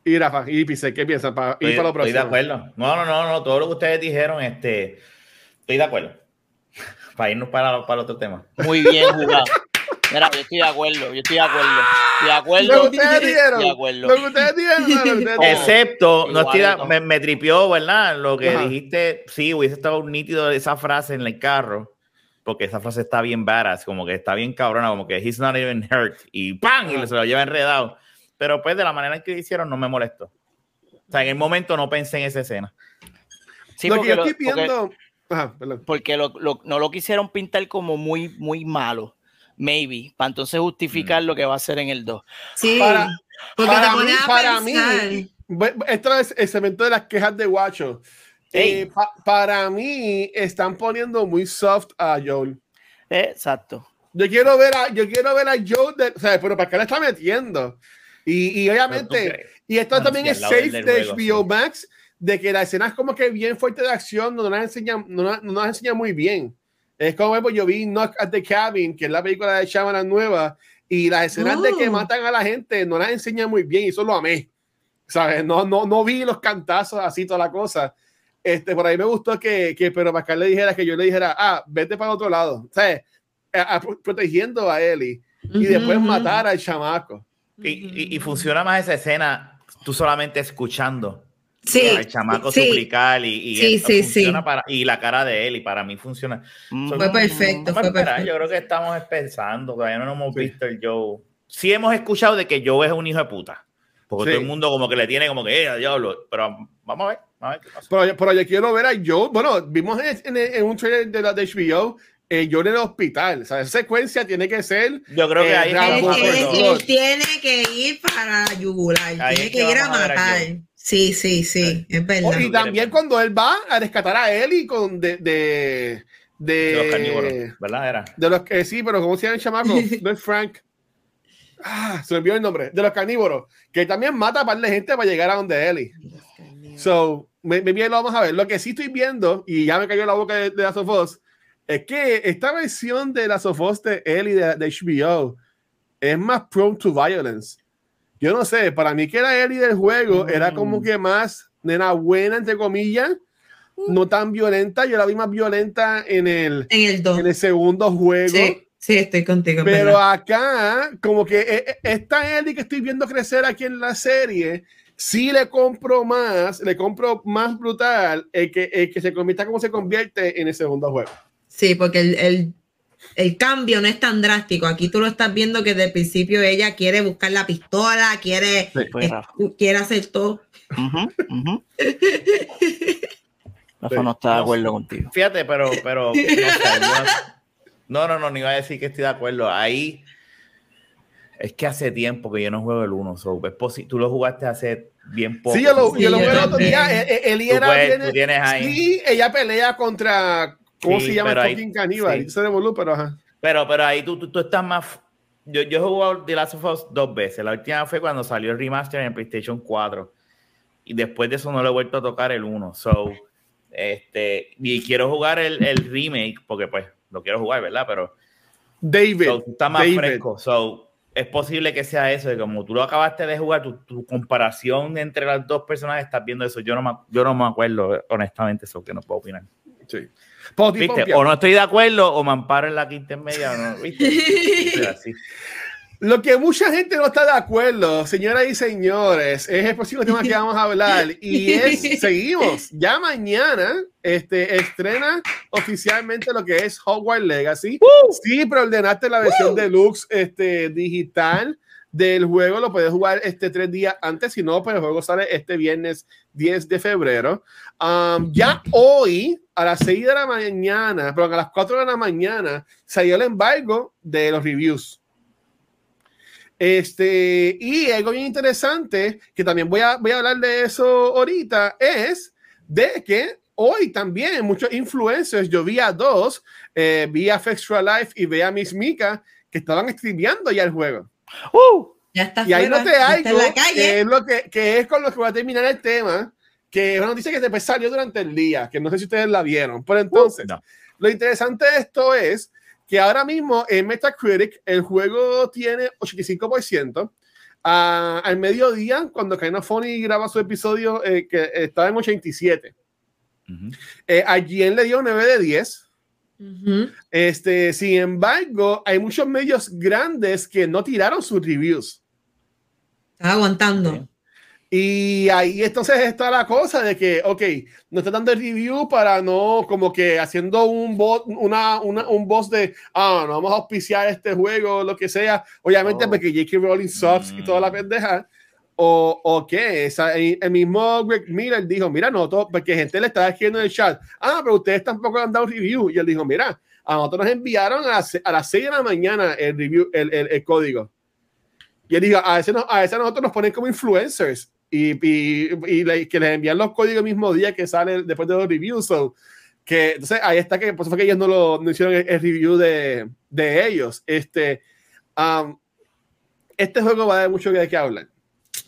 Y Rafa, y Pise, ¿qué piensan para ir
Estoy,
para lo
estoy de
próximo?
acuerdo. No, no, no, no, todo lo que ustedes dijeron, este, estoy de acuerdo. Para irnos para, para otro tema.
Muy bien jugado. Mira, yo estoy de acuerdo, yo estoy de acuerdo. Estoy de
Lo
acuerdo.
que ustedes dijeron,
De acuerdo.
lo que ustedes dijeron, no, lo que ustedes dijeron.
Excepto, no estoy de- me, me tripió, ¿verdad? Lo que
Ajá.
dijiste, sí, hubiese estado nítido esa frase en el carro, porque esa frase está bien badass, como que está bien cabrona, como que he's not even hurt, y ¡pam! Y se lo lleva enredado. Pero pues de la manera en que lo hicieron no me molestó. O sea, en el momento no pensé en esa escena.
Sí,
lo que
porque
yo estoy
porque-
viendo. Ajá,
porque lo- lo- no lo quisieron pintar como muy, muy malo, maybe, para entonces justificar lo que va a hacer en el 2.
Sí,
Para-
porque
para
te
mí,
a
para
pensar.
mí, esto es el cemento de las quejas de Guacho. Eh, pa- para mí, están poniendo muy soft a Joel.
Exacto.
Yo quiero ver a, yo quiero ver a Joel, de, o sea, pero ¿para qué le está metiendo? Y, y obviamente, y esto
Bueno,
también es safe de
juego,
HBO
sí.
Max, de que la escena es como que bien fuerte de acción, no nos enseña, no, nos- no nos enseña muy bien. Es como pues, yo vi Knock at the Cabin, que es la película de Shyamalan nueva, y las escenas de que
Oh.
matan a la gente no las enseña muy bien, y eso lo amé. ¿Sabes? No, no, no vi los cantazos así, toda la cosa. Este, por ahí me gustó que, que pero Pascal le dijera que yo le dijera, ah, vete para otro lado. ¿Sabes? A- a- protegiendo a Ellie y después matar al chamaco.
Y, y- y funciona más esa escena tú solamente escuchando
Sí,
al chamaco
sí.
suplicar y, y
Sí, sí,
funciona
sí.
Para, y la cara de él y para mí funciona.
Fue perfecto,
Vamos a
fue perfecto.
Yo creo que estamos pensando, todavía no hemos
Sí.
visto el Joe. Sí hemos escuchado de que Joe es un hijo de puta. Porque
Sí.
todo el mundo como que le tiene como que, eh, diablo. Pero vamos a ver, vamos a ver qué pasa.
Pero, yo- pero yo quiero ver a Joe. Bueno, vimos en, en- en un trailer de la de HBO, eh, Joe en el hospital. O sea, esa secuencia tiene que ser.
Yo creo que
Eh,
ahí
Rambo,
Él, él- tiene que ir para yugular,
Ahí
tiene
es
que
que
ir a matar. Sí, sí, sí, es
Oh,
verdad.
y también cuando él va a rescatar a Ellie con de. de de,
de los carnívoros, ¿verdad? Era.
de los que sí, pero ¿cómo se llama el chamaco? No es Frank. Ah, se me olvidó el nombre. De los carnívoros. Que también mata a par de gente para llegar a donde Ellie. So, me, me bien lo vamos a ver. Lo que sí estoy viendo, y ya me cayó la boca de, de Last of Us, es que esta versión de Last of Us de Ellie de, de HBO es más prone to violence. Yo no sé, para mí que la Ellie del juego era como que más nena buena, entre comillas, no tan violenta. Yo la vi más violenta en el,
En el 2.
en el segundo juego.
Sí, sí, estoy contigo.
Pero
verdad.
acá, como que eh, eh, esta Ellie que estoy viendo crecer aquí en la serie, sí le compro más, le compro más brutal el que, el que se convierta como se convierte en el segundo juego.
Sí, porque el, el, el cambio no es tan drástico. Aquí tú lo estás viendo que desde el principio ella quiere buscar la pistola, quiere,
Pues, Rafa.
es- quiere hacer todo.
Ujú, ujú. Rafa no está de acuerdo contigo.
Fíjate, pero, pero no, sé, yo no, no, no, ni iba a decir que estoy de acuerdo. Ahí es que hace tiempo que yo no juego el 1. So, tú lo jugaste hace bien poco.
Sí, yo lo,
Sí,
yo lo
yo
vi el otro día. eh, Ellie
Tú,
era
puedes- tienes ahí.
Sí, ella pelea contra. ¿Cómo
Sí,
se llama?
ahí-
Fucking Caníbal.
sí.
Se revolú, pero ajá.
Pero, pero ahí tú, tú, tú estás más. Yo, yo he jugado The Last of Us dos veces. La última fue cuando salió el remaster en PlayStation 4. Y después de eso no lo he vuelto a tocar el 1. So, este, y quiero jugar el, el remake, porque pues lo quiero jugar, ¿verdad? Pero
David.
so, estás más
David.
fresco. So, es posible que sea eso. de como tú lo acabaste de jugar, tu, tu comparación entre las dos personas, estás viendo eso. Yo no me, yo no me acuerdo, honestamente, eso que no puedo opinar.
Sí.
¿Viste? O no estoy de acuerdo o me amparo en la quinta en media. o No, ¿viste? Sí, así.
Lo que mucha gente no está de acuerdo, señoras y señores, es el próximo tema que vamos a hablar y es, seguimos, ya mañana este, estrena oficialmente lo que es Hogwarts Legacy. Sí, pero ordenaste la versión deluxe este, digital del juego, lo puedes jugar este tres días antes, si no, pues el juego sale este viernes 10 de febrero. Um, ya hoy, a las 6 de la mañana, pero a las 4 de la mañana, salió el embargo de los reviews. Este, y algo bien interesante, que también voy a, voy a hablar de eso ahorita, es de que hoy también muchos influencers, yo vi a dos, eh, vi a Extra Life y vi a Miss Mika, que estaban streameando ya el juego.
¡Uh!
Ya está
Y ahí
fuera,
no te hay
está en la
que
calle.
es lo que, que es con lo que voy a terminar el tema, que es una noticia que después salió durante el día, que no sé si ustedes la vieron, pero entonces,
No.
lo interesante de esto es que ahora mismo en Metacritic el juego tiene 85%. Ah, al mediodía, cuando Kaina Funny graba su episodio, eh, que estaba en 87.
Ujú.
Eh, a Gien le dio 9 de 10.
Ujú.
Este, sin embargo, hay muchos medios grandes que no tiraron sus reviews.
Está aguantando.
Y ahí entonces está la cosa de que, ok, no está dando el review para no, como que haciendo un bot, una, una, un boss de, ah, no vamos a auspiciar este juego, lo que sea, obviamente
Oh.
porque J.K. Rowling sucks y toda la
Mm. pendeja.
o, o qué, Esa- el mismo Greg Miller dijo, mira, no, todo, porque gente le estaba escribiendo en el chat, ah, pero ustedes tampoco han dado review, y él dijo, mira, a nosotros nos enviaron a las, a las 6 de la mañana el review, el, el, el código. Y él dijo, a veces, no- a veces nosotros nos ponen como influencers y, y, y que les envían los códigos el mismo día que sale después de los reviews. So, que, entonces ahí está que por eso fue que ellos no lo no hicieron el, el review de, de ellos. Este, um, este juego va a dar mucho de qué hablar.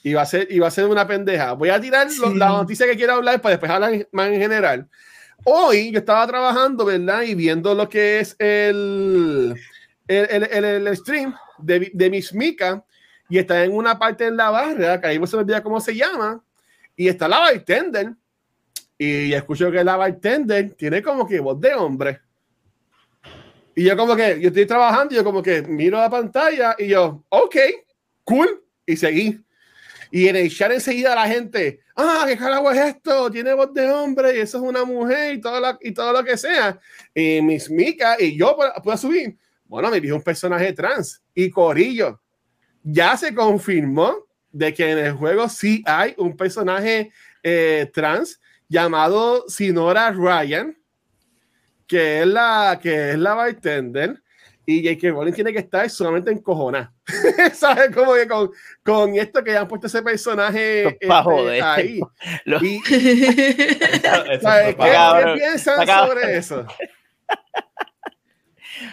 Y va a ser, y va a ser una pendeja. Voy a tirar lo-
Sí.
la noticia que quiero hablar para después hablar más en general. Hoy yo estaba trabajando, ¿verdad? Y viendo lo que es el, el, el, el- el stream de, de Miss Mika y está en una parte en la barra, que ahí no se me olvida cómo se llama, y está la bartender. Y escucho que la bartender tiene como que voz de hombre. Y yo como que, yo estoy trabajando y yo como que miro la pantalla y yo, ok, cool, y seguí. Y en el chat enseguida la gente, ah, ¿qué carajo es esto? Tiene voz de hombre y eso es una mujer y todo lo, y todo lo que sea. Y Miss Mika y yo pu- puedo subir. Bueno, me dijo un personaje trans y Corillo. Ya se confirmó de que en el juego sí hay un personaje eh, trans llamado Sinora Ryan, que es la, que es la bartender. Y J.K. Rowling tiene que estar solamente encojonada. ¿Sabes? Como que con, con esto que ya han puesto ese personaje este,
joder.
ahí.
Lo-
Y,
Eso- eso
¿sabes? ¿Qué. ¿Qué piensan sobre eso?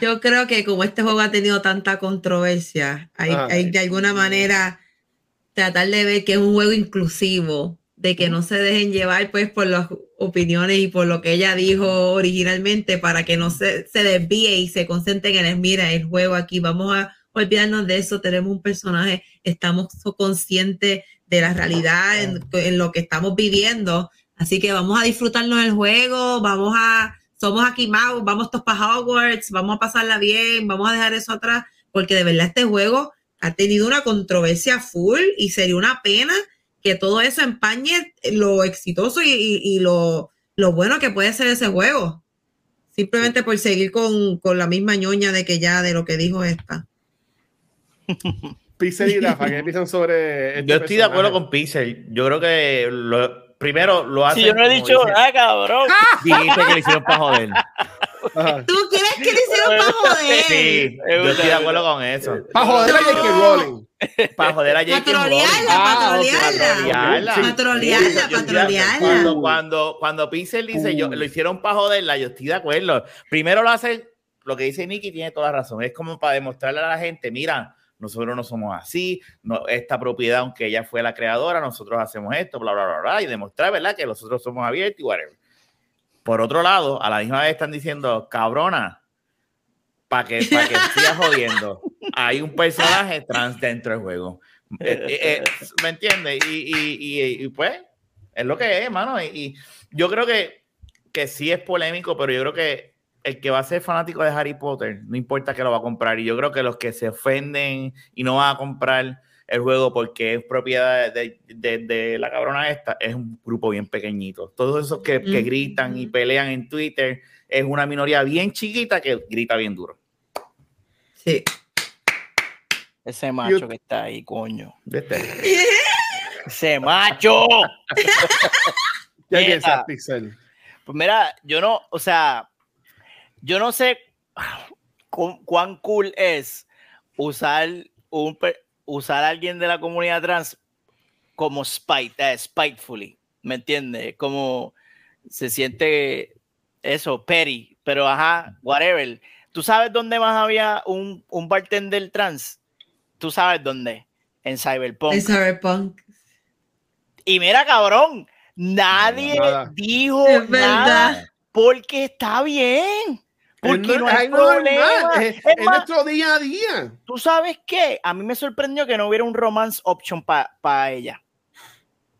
Yo creo que como este juego ha tenido tanta controversia, hay,
Ah.
hay de alguna manera tratar de ver que es un juego inclusivo, de que no se dejen llevar pues por las opiniones y por lo que ella dijo originalmente para que no se, se desvíe y se concentren en el, mira, el juego aquí, vamos a olvidarnos de eso, tenemos un personaje, estamos conscientes de la realidad en, en lo que estamos viviendo, Así que vamos a disfrutarnos del juego, vamos a, somos aquí más, vamos todos para Hogwarts, vamos a pasarla bien, vamos a dejar eso atrás, porque de verdad este juego ha tenido una controversia full y sería una pena que todo eso empañe lo exitoso y, y- y lo, lo bueno que puede ser ese juego. Simplemente por seguir con, con la misma ñoña de que ya de lo que dijo esta.
Pixel y Rafa, ¿qué piensan sobre este
Yo estoy de acuerdo con Pixel. Yo creo que lo, primero lo hace.
Si yo no he dicho nada, cabrón.
Dijiste que le hicieron para joder.
¿Tú crees que le hicieron para joder?
Sí, yo estoy de acuerdo con eso.
Para joder a J.K. Rowling.
Para joder a
Para
J.K. Rowling.
trolearla,
Ah,
para
ok,
trolearla.
trolearla.
Para trolearla,
Yo
para
estoy de-
trolearla.
Cuando, cuando, cuando Pixel dice yo
Uh.
lo hicieron para joderla, yo estoy de acuerdo. Primero lo hace, lo que dice Nicky tiene toda la razón. Es como para demostrarle a la gente, mira, nosotros no somos así, no, esta propiedad, aunque ella fue la creadora, nosotros hacemos esto, bla, bla, bla, bla, y demostrar, ¿verdad? Que nosotros somos abiertos y whatever. Por otro lado, a la misma vez están diciendo, cabrona, para que, pa que sigas jodiendo. Hay un personaje trans dentro del juego. Eh, eh, eh, ¿Me entiendes? Y, y- y- y, pues, es lo que es, mano. Y, y yo creo que, que sí es polémico, pero yo creo que el que va a ser fanático de Harry Potter, no importa que lo va a comprar. Y yo creo que los que se ofenden y no van a comprar el juego porque es propiedad de, de- de la cabrona esta, es un grupo bien pequeñito. Todos esos que, que gritan y pelean en Twitter es una minoría bien chiquita que grita bien duro.
Sí.
Ese macho
Yo-
que está ahí, coño.
¿Viste?
Ese macho.
¿Qué
Mira.
piensas, Pixel?
Pues mira, yo no, o sea, yo no sé cu- cuán cool es usar un usar a alguien de la comunidad trans como spite, eh, spitefully, ¿me entiendes? Como se siente eso, petty, pero ajá, whatever. ¿Tú sabes dónde más había un, un bartender trans? ¿Tú sabes dónde? En Cyberpunk.
En Cyberpunk.
Y mira, cabrón, nadie
Nada.
dijo
Es
nada
verdad.
porque está bien. Porque no hay
es
problema.
Es,
Es
es
más,
nuestro día a día.
¿tú sabes qué? A mí me sorprendió que no hubiera un romance option para ella.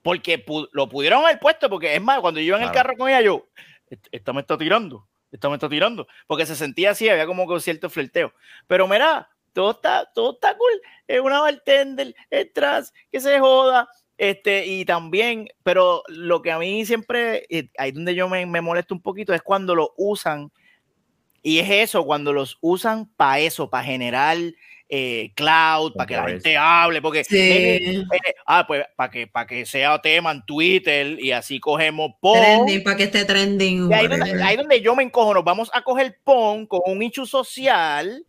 Porque pu- lo pudieron haber puesto, porque es más, cuando yo iba en el carro con ella, yo, "Est- esta me está tirando, esta me está tirando, porque se sentía así, había como que cierto flirteo. Pero mira, todo está, todo está cool. Es una bartender, es trans, que se joda. Este, y también, pero lo que a mí siempre, eh, ahí donde yo me, me molesto un poquito, es cuando lo usan, y es eso, cuando los usan para eso, para generar eh, cloud, para que la gente hable, porque
Sí.
eh, ah, pues para que, para que sea tema en Twitter y así cogemos PON.
Trending, para que esté trending.
Ahí, donde, ahí donde yo me encojo, nos vamos a coger PON con un nicho social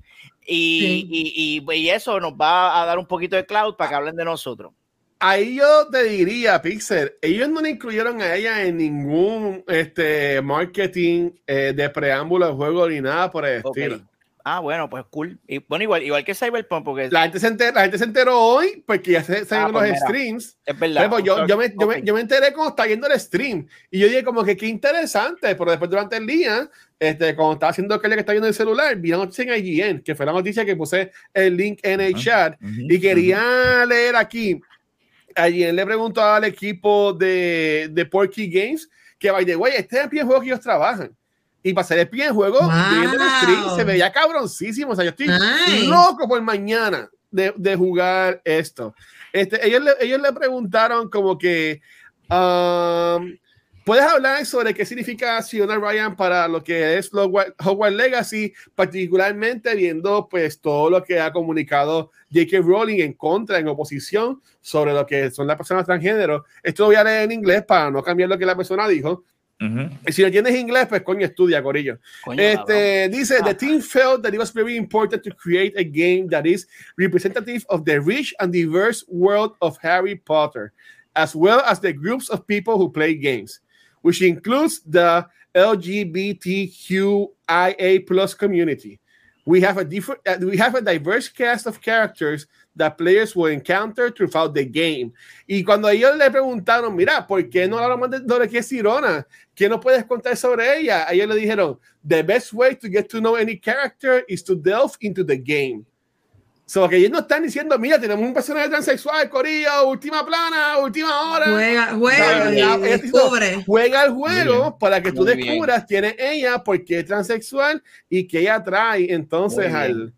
y,
Sí.
y- y- y eso nos va a dar un poquito de cloud para que hablen de nosotros.
Ahí yo te diría, Pixel, ellos no le incluyeron a ella en ningún este, marketing eh, de preámbulo del juego ni nada por el
Ok.
estilo.
Ah, bueno, pues cool. Y, bueno, igual, igual que Cyberpunk, porque
La gente, se enteró, la gente se enteró hoy porque ya se salieron
pues
los
mira.
streams.
es verdad.
Pues, yo, yo, me, yo, me, yo me enteré cuando estaba viendo el stream y yo dije como que qué interesante, pero después durante el día, este, cuando estaba haciendo aquella que está viendo el celular, vi la noticia en IGN, que fue la noticia que puse el link en el
Ajá.
chat
Ujú,
y quería leer aquí. Ayer le preguntó al equipo de, de Porky Games que, by the way, este es el primer juego que ellos trabajan. Y para hacer el primer juego,
Wow.
stream, se veía cabroncísimo. O sea, yo estoy
Nice.
loco por mañana de, de jugar esto. Este, ellos, le, ellos le preguntaron como que, um, ¿puedes hablar sobre qué significa Fiona Ryan para lo que es Hogwarts Legacy, particularmente viendo pues todo lo que ha comunicado J.K. Rowling en contra, en oposición sobre lo que son las personas transgénero? Esto lo voy a leer en inglés para no cambiar lo que la persona dijo.
ujú.
Y si no tienes inglés, pues coño, estudia, Corillo.
Coño.
Este, dice, the team felt that it was very important to create a game that is representative of the rich and diverse world of Harry Potter, as well as the groups of people who play games, which includes the LGBTQIA plus community. We have a different, uh, we have a diverse cast of characters that players will encounter throughout the game. Y cuando ellos le preguntaron, mira, ¿por qué no hablamos de lo que es Sirona? ¿Qué nos puedes contar sobre ella? Ellos le dijeron, the best way to get to know any character is to delve into the game. So, que ellos no están diciendo, mira, tenemos un personaje transexual, Corillo, última plana, última hora.
Juega, juega, y
ya,
descubre.
Juega el juego para que tú
Muy bien.
descubras quién es ella, por qué es transexual y qué ella trae entonces
Muy bien.
al,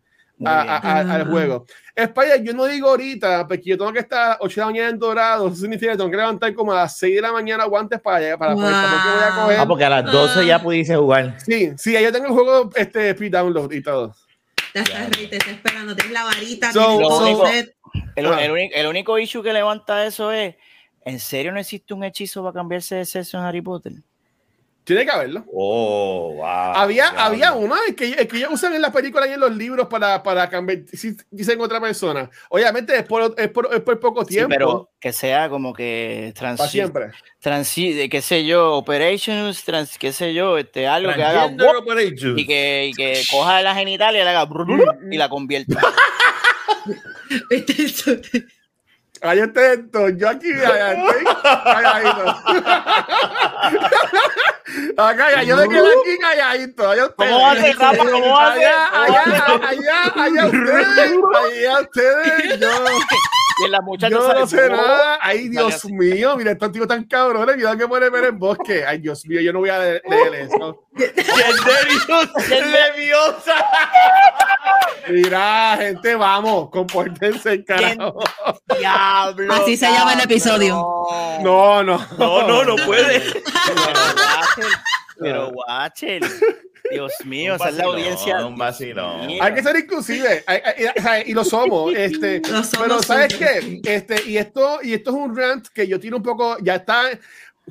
a-
bien.
a- a- al
Ah.
juego. Spider, yo no digo ahorita, porque yo tengo que estar a las 8 de la mañana en Dorado. Eso significa que tengo que levantar como a las 6 de la mañana o antes para allá, para poder saber qué voy a
Wow.
coger.
Ah, porque a las 12 ya pudiste jugar.
Sí, sí, yo tengo el juego este, pre-download y todo.
Ya está, Rey, te está esperando. Tienes la varita,
So-
tienes
so-
todo set.
El,
Ah.
el único, el único issue que levanta eso es, ¿en serio no existe un hechizo para cambiarse de sexo en Harry Potter?
Tiene que haberlo.
Oh, wow.
había, había uno el que, que ellos usan en las películas y en los libros para, para cambiar, si dicen otra persona. Obviamente es por, es por, es por poco
Sí,
tiempo.
pero que sea como que
para
transi,
siempre.
transi- de qué sé yo, operations, trans, qué sé yo, este, algo que haga y que, y que coja la genitalia y le haga y la convierta.
Ahí atento, yo aquí allá, estoy calladito. Acá, yo me quedo aquí calladito. allá ustedes.
¿Cómo ser, Rafa? ¿Cómo ser?
Allá, allá, allá, allá ustedes, allá ustedes, yo,
Y la muchacha
yo no sé nada. Ay, Dios mío, mira, estos tíos tan cabrones, mira que pone ver en bosque. Ay, Dios mío, yo no voy a le- leer eso.
¡Qué nerviosa! ¡Qué nerviosa!
Mira, gente, vamos, compórtense, carajo.
Diablo.
Así se llama el episodio.
No, no.
No, no, no puede.
Pero Watcher, Dios mío, esa es la audiencia.
Un vacilón.
Mira.
Hay que ser inclusive, hay- hay- y lo somos, este,
Lo somos
pero sabes qué, este, y esto, y esto es un rant que yo tiro un poco, ya está,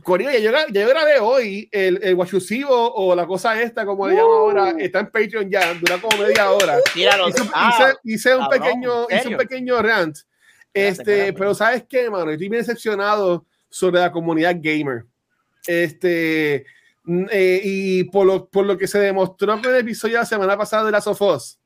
Corillo, yo, yo grabé hoy el, el guachusivo o la cosa esta, como le llamo ahora, está en Patreon ya, dura como media hora.
Tíralo.
Hice,
Ah,
hice- hice un
cabrón,
pequeño,
¿en
hice un pequeño rant, este,
espérate.
pero sabes qué, mano, estoy bien decepcionado sobre la comunidad gamer. Este, eh, y por lo, por lo que se demostró con el episodio de la semana pasada de la Sofos,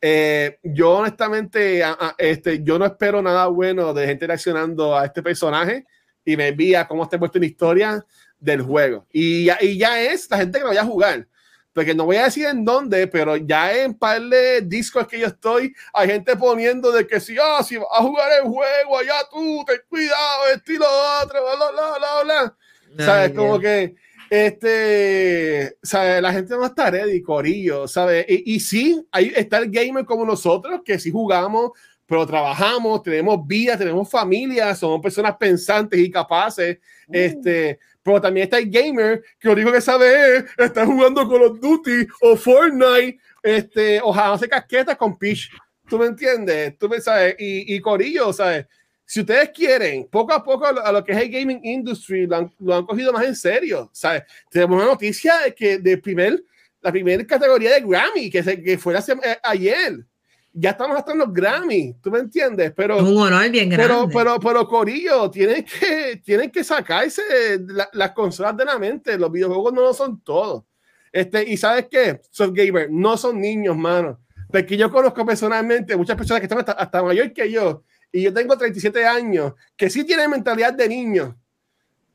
eh, yo honestamente, a- a- este, yo no espero nada bueno de gente reaccionando a este personaje y me envía cómo está puesto en la historia del juego. Y ya, y ya es la gente que lo vaya a jugar. Porque no voy a decir en dónde, pero ya en par de discos que yo estoy, hay gente poniendo de que si, ah, si vas a jugar el juego, allá tú, ten cuidado, esto y lo otro, bla, bla, bla, bla, bla. ¿Sabes?
Ay,
Como que, este, ¿sabes? La gente no está ready, corillo, ¿sabes? Y, y sí, ahí está el gamer como nosotros, que sí jugamos, pero trabajamos, tenemos vida, tenemos familia, somos personas pensantes y capaces, este, pero también está el gamer que lo único que sabe es estar jugando Call of Duty o Fortnite, este, o hacer casquetas con Peach. ¿Tú me entiendes? ¿Tú me sabes? Y, y Corillo, ¿sabes? Si ustedes quieren, poco a poco a lo, que es el gaming industry lo han, lo han cogido más en serio, ¿sabes? Tenemos una noticia de que de primer, la primera categoría de Grammy, que, se, que fue la sema- eh, ayer, ya estamos hasta en los Grammy, ¿tú me entiendes? Pero,
Es un honor bien grande.
pero, pero, pero, Corillo, tienen que, tienen que sacarse la- las consolas de la mente. Los videojuegos no lo son todo. Este, y sabes qué, Soft Gamer, no son niños, mano. Porque yo conozco personalmente muchas personas que están hasta, hasta mayor que yo, y yo tengo 37 años, que sí tienen mentalidad de niños,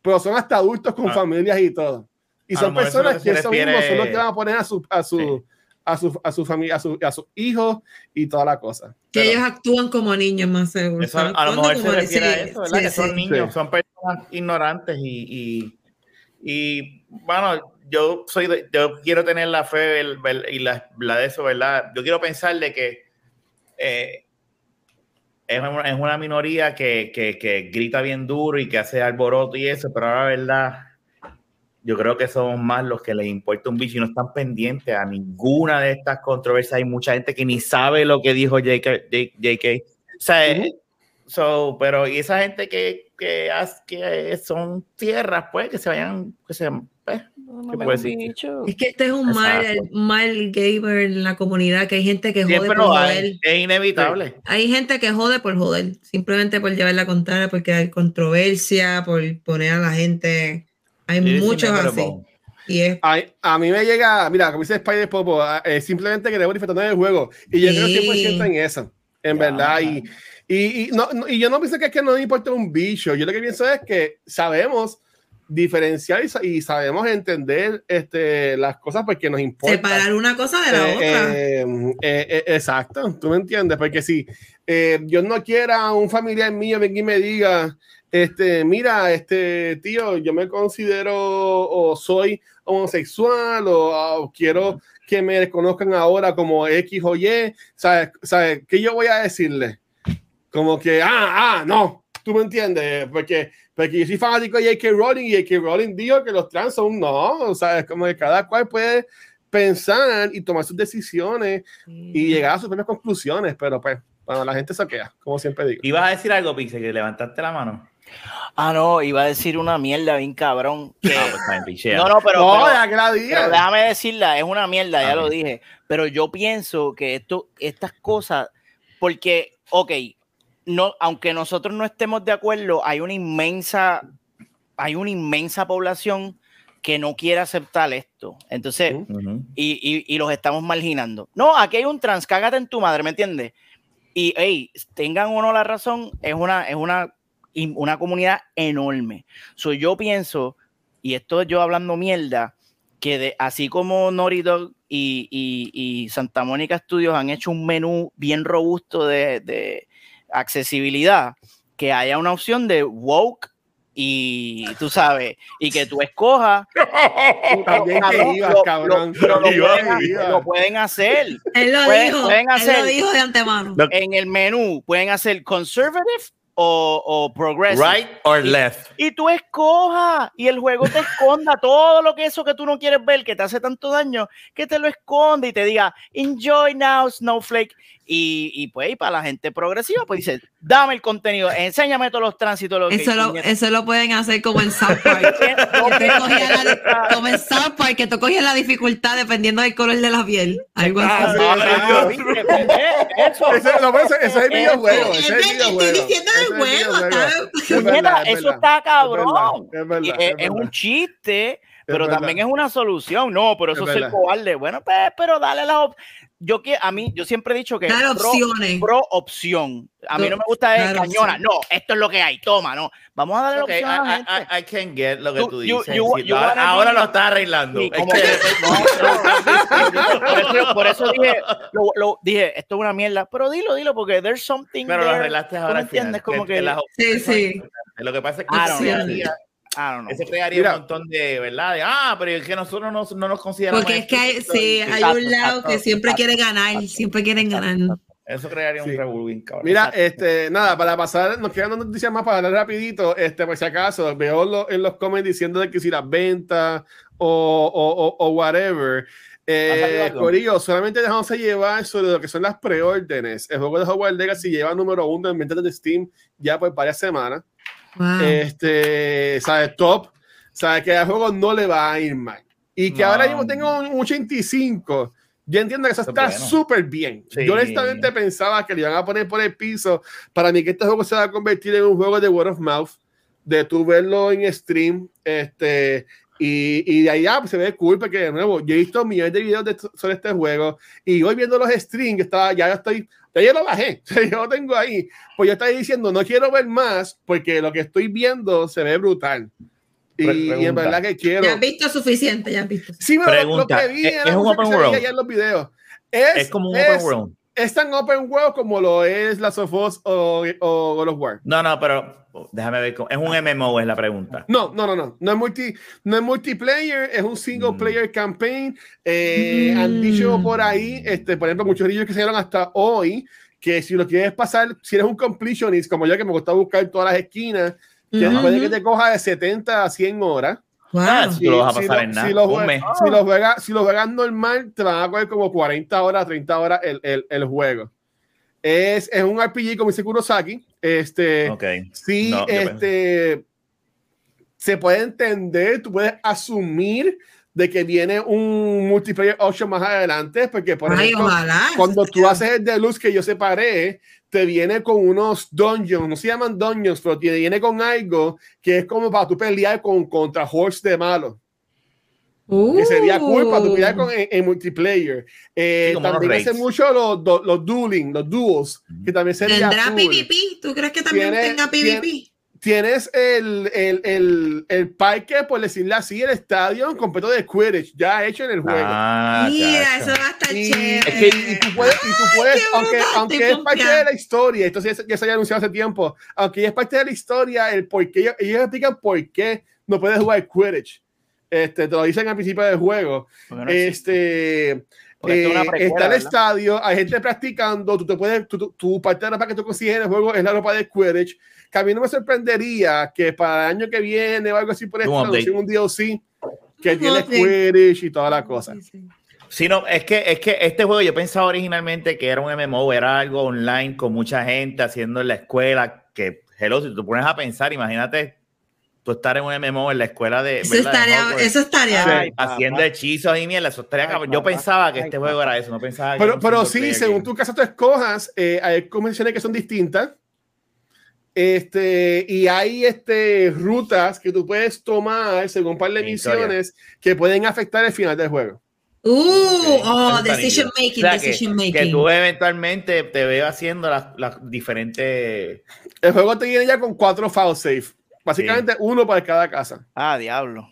pero son hasta adultos con
Ah.
familias y todo. Y son personas
que
eso mismo son los que van a poner a su, a su,
Sí.
A su, a su familia, a, su, a sus hijos y toda la cosa.
que
Pero-
ellos actúan como niños más seguro.
Eso, a lo mejor se refiere a
sí,
eso, ¿verdad?
sí,
que son
sí.
niños,
Sí.
son personas ignorantes y, y, y, bueno, yo soy de- yo quiero tener la fe el- el- y la, la de eso, ¿verdad? Yo quiero pensar de que eh, es, una, es una minoría que, que, que grita bien duro y que hace alboroto y eso, pero ahora, ¿verdad? Yo creo que somos más los que les importa un bicho y no están pendientes a ninguna de estas controversias. Hay mucha gente que ni sabe lo que dijo JK. JK. O sea, eh, so, pero y esa gente que, que, que son tierras, pues, que se vayan, que se, pues, ¿qué puedo decir?
Es que este es un mal,
Exacto.
mal gamer en la comunidad, que hay gente que jode por joder.
hay, es inevitable.
Hay gente que jode por joder, simplemente por llevar la contraria, porque hay controversia, por poner a la gente. Hay muchos así.
wrong.
Y es
A, mí me llega, mira, como dice Spider Popo, ah, eh, simplemente queremos disfrutar del juego. Y yo creo
Sí.
100% en eso, en
Ya.
verdad. Y, y, y no, y yo no pienso que es que no me importa un bicho. Yo lo que pienso es que sabemos diferenciar y, y sabemos entender este, las cosas porque nos importa.
Separar una cosa de la
Eh,
otra.
eh, eh, eh, exacto, tú me entiendes, porque si eh, Dios no quiera un familiar mío venga y me diga, este, mira, este tío, yo me considero o soy homosexual o, ah, quiero que me reconozcan ahora como X o Y, ¿sabes? ¿sabes? ¿Qué yo voy a decirle? Como que, ah, ah, no, tú me entiendes, porque, porque yo soy fanático de J.K. Rowling y J.K. Rowling dijo que los trans son no, o sea, es como que cada cual puede pensar y tomar sus decisiones y llegar a sus propias conclusiones, pero pues, bueno, la gente se queda, como siempre digo.
¿Ibas a decir algo, Pixel, que levantaste la mano?
Ah, no, iba a decir una mierda bien cabrón. que-
Ah, pues
no, no, pero,
no,
pero-
ya que la
pero
diga.
déjame decirla, es una mierda, ya lo dije. Pero yo pienso que esto, estas cosas, porque, ok, no, aunque nosotros no estemos de acuerdo, hay una inmensa, hay una inmensa población que no quiere aceptar esto. Entonces, y, y- y los estamos marginando. No, aquí hay un trans, cágate en tu madre, ¿me entiendes? Y, hey, tengan o no la razón, es una, es una, una comunidad enorme. So, yo pienso, y esto yo hablando mierda, que de, así como Naughty Dog y, y- y Santa Mónica Studios han hecho un menú bien robusto de, de accesibilidad, que haya una opción de woke y tú sabes, y que tú escojas
También que
Cabrón,
ibas,
lo-
cabrón.
lo- lo
Iba,
pueden-
iba.
lo pueden hacer
Él lo
pueden-
dijo.
pueden
Él
hacer-
lo dijo de antemano.
Lo-
en el menú. Pueden hacer conservative o, o progressive.
Right or left.
Y tú escojas y el juego te esconda todo lo que eso que tú no quieres ver, que te hace tanto daño, que te lo esconde y te diga, enjoy now, Snowflake. Y, y pues, y para la gente progresiva, pues dice, dame el contenido, enséñame todos los tránsitos. Lo que
Eso lo, eso lo pueden hacer como en South Park. La- como en South Park, que tú cogías la dificultad dependiendo del color de la piel. Algo así.
eso.
Es el
Eso.
videojuego. Ese es el
Estoy
videojuego.
eso está
Es
cabrón.
es
un chiste, pero también es una solución. No, pero eso
Es
es, el cobarde. Bueno, pues, pero dale la op- Yo que a mí, yo siempre he dicho que
Dar
pro,
opciones.
pro opción. A mí no me gusta
dar
cañona.
opción.
No, esto es lo que hay. Toma, no. Vamos a darle
Ok,
la
I,
opción a la gente.
I- I- I can get lo que
You-
tú
you-
dices.
you-
Sí,
you
ahora, ahora lo estás arreglando.
Sí, como
que-
que- no, por, eso, dije, lo, lo- dije, esto es una mierda. Pero dilo, dilo, porque there's something.
pero lo
there.
arreglaste
¿Tú
ahora. final,
entiendes? Como que,
las
Sí,
opciones son
sí.
importantes. Lo que pasa es que
I
eso
don't know.
eso crearía
Mira.
un montón de, ¿verdad? De, ah, pero es que nosotros no, no nos consideramos.
Porque es que hay, sí, hay
Exacto,
un lado que siempre
exacto.
quiere ganar, siempre quieren ganar.
Eso crearía un
Sí.
revolving, cabrón.
Mira, este, nada, para pasar, nos quedan dos noticias más para hablar rapidito, este, por si acaso, veo lo- en los comments diciendo de que si las ventas o, o, o, o whatever.
¿Ha salido
Eh? Corillo, solamente dejamos llevar sobre lo que son las preórdenes. El juego de Hogwarts Legacy lleva número uno en ventas de Steam ya por varias semanas.
Wow.
Este, ¿sabes? Top. ¿Sabes? Que al juego no le va a ir mal. Y que
No.
ahora mismo tengo un 85. Yo entiendo que eso está
bueno.
súper bien.
Sí.
Yo honestamente pensaba que le iban a poner por el piso. Para mí que este juego se va a convertir en un juego de word of mouth. De tú verlo en stream. Este, y, y de allá pues, se ve cool porque de nuevo, yo he visto millones de videos de, sobre este juego. Y hoy viendo los streams, estaba, ya estoy, yo lo bajé. Yo lo tengo ahí. Pues yo estaba diciendo, no quiero ver más porque lo que estoy viendo se ve brutal. Y, y en verdad que quiero.
Ya has visto suficiente, ya has visto.
Sí, pero lo- lo,
Pregunta,
que vi
¿es-
era
es un open world?
en los videos. Es,
Es como un
es-
open world.
Es tan open world como lo es la of Us o, o God of War.
No, no, pero déjame ver. Es un MMO, es la pregunta.
No, no, no, no. No es, multi, no es multiplayer, es un single
Mm.
player campaign. Eh, Han
Mm.
dicho por ahí, este, por ejemplo, muchos niños que se dieron hasta hoy, que si lo quieres pasar, si eres un completionist, como yo que me gusta buscar todas las esquinas, que
Ujú.
puede que te coja de 70 a 100 horas.
Wow.
Ah, si lo vas a
si
pasar
lo-
en nada.
si lo
un
jue-
mes.
Si lo juegas si lo juegas normal, te van a coger como 40 horas, 30 horas el, el, el juego. Es, es un RPG como dice Kurosaki. Este,
Ok.
sí,
No,
este, se puede entender, tú puedes asumir de que viene un multiplayer option más adelante, porque por
Ay,
ejemplo,
ojalá.
cuando tú haces el deluxe que yo separé, te viene con unos dungeons, no se llaman dungeons, pero te viene con algo que es como para tú pelear con contra hordes de malos que sería cool para tu pelear con, en, en multiplayer. Eh,
Sí,
también hace mucho los, los, los dueling, los duels, que también sería
¿Tendrá
cool.
PvP? ¿Tú crees que también
Tiene-
tenga
tiene-
PvP?
Tienes el, el, el, el parque, por decirlo así, el estadio completo de Quidditch, ya hecho en el juego.
Ah,
Mira, eso va a estar
Y,
chévere.
y tú puedes, y tú puedes
qué
aunque,
brutal,
aunque es parte de la historia, entonces ya se había anunciado hace tiempo, aunque ya es parte de la historia, el por qué, ellos, ellos explican por qué no puedes jugar Quidditch. Este, te lo dicen al principio del juego.
Porque no existe.
Este,
Porque es
eh,
precuela,
está el
¿verdad?
estadio, hay gente practicando, tú te puedes, tu, tu- tu parte de la ropa que tú consigues en el juego es la ropa de Quidditch, que a mí no me sorprendería que para el año que viene o algo así por esto, un DLC que
Un
tiene
update.
Quidditch y toda la cosa.
Sí, sí.
Sí, no, es que, es que este juego yo pensaba originalmente que era un MMO, era algo online con mucha gente haciendo en la escuela, que, hello, si tú pones a pensar, imagínate tú estar en un MMO en la escuela de...
Eso estaría, eso estaría.
Ay,
haciendo
papá.
hechizos y mierda, eso estaría
Ay.
Yo
papá.
pensaba que
Ay,
este juego
papá.
era eso, no pensaba que
Pero, pero sí, según
game.
tu caso tú escojas, eh, hay convenciones que son distintas. Este, y hay este, rutas que tú puedes tomar según un par de misiones que pueden afectar el final del juego.
Uh,
Ok,
oh, decision making,
O sea, que-
decision
Que
making.
tú eventualmente te veo haciendo las, las diferentes...
El juego te viene ya con cuatro file safe. Básicamente uno para cada casa.
Ah, diablo.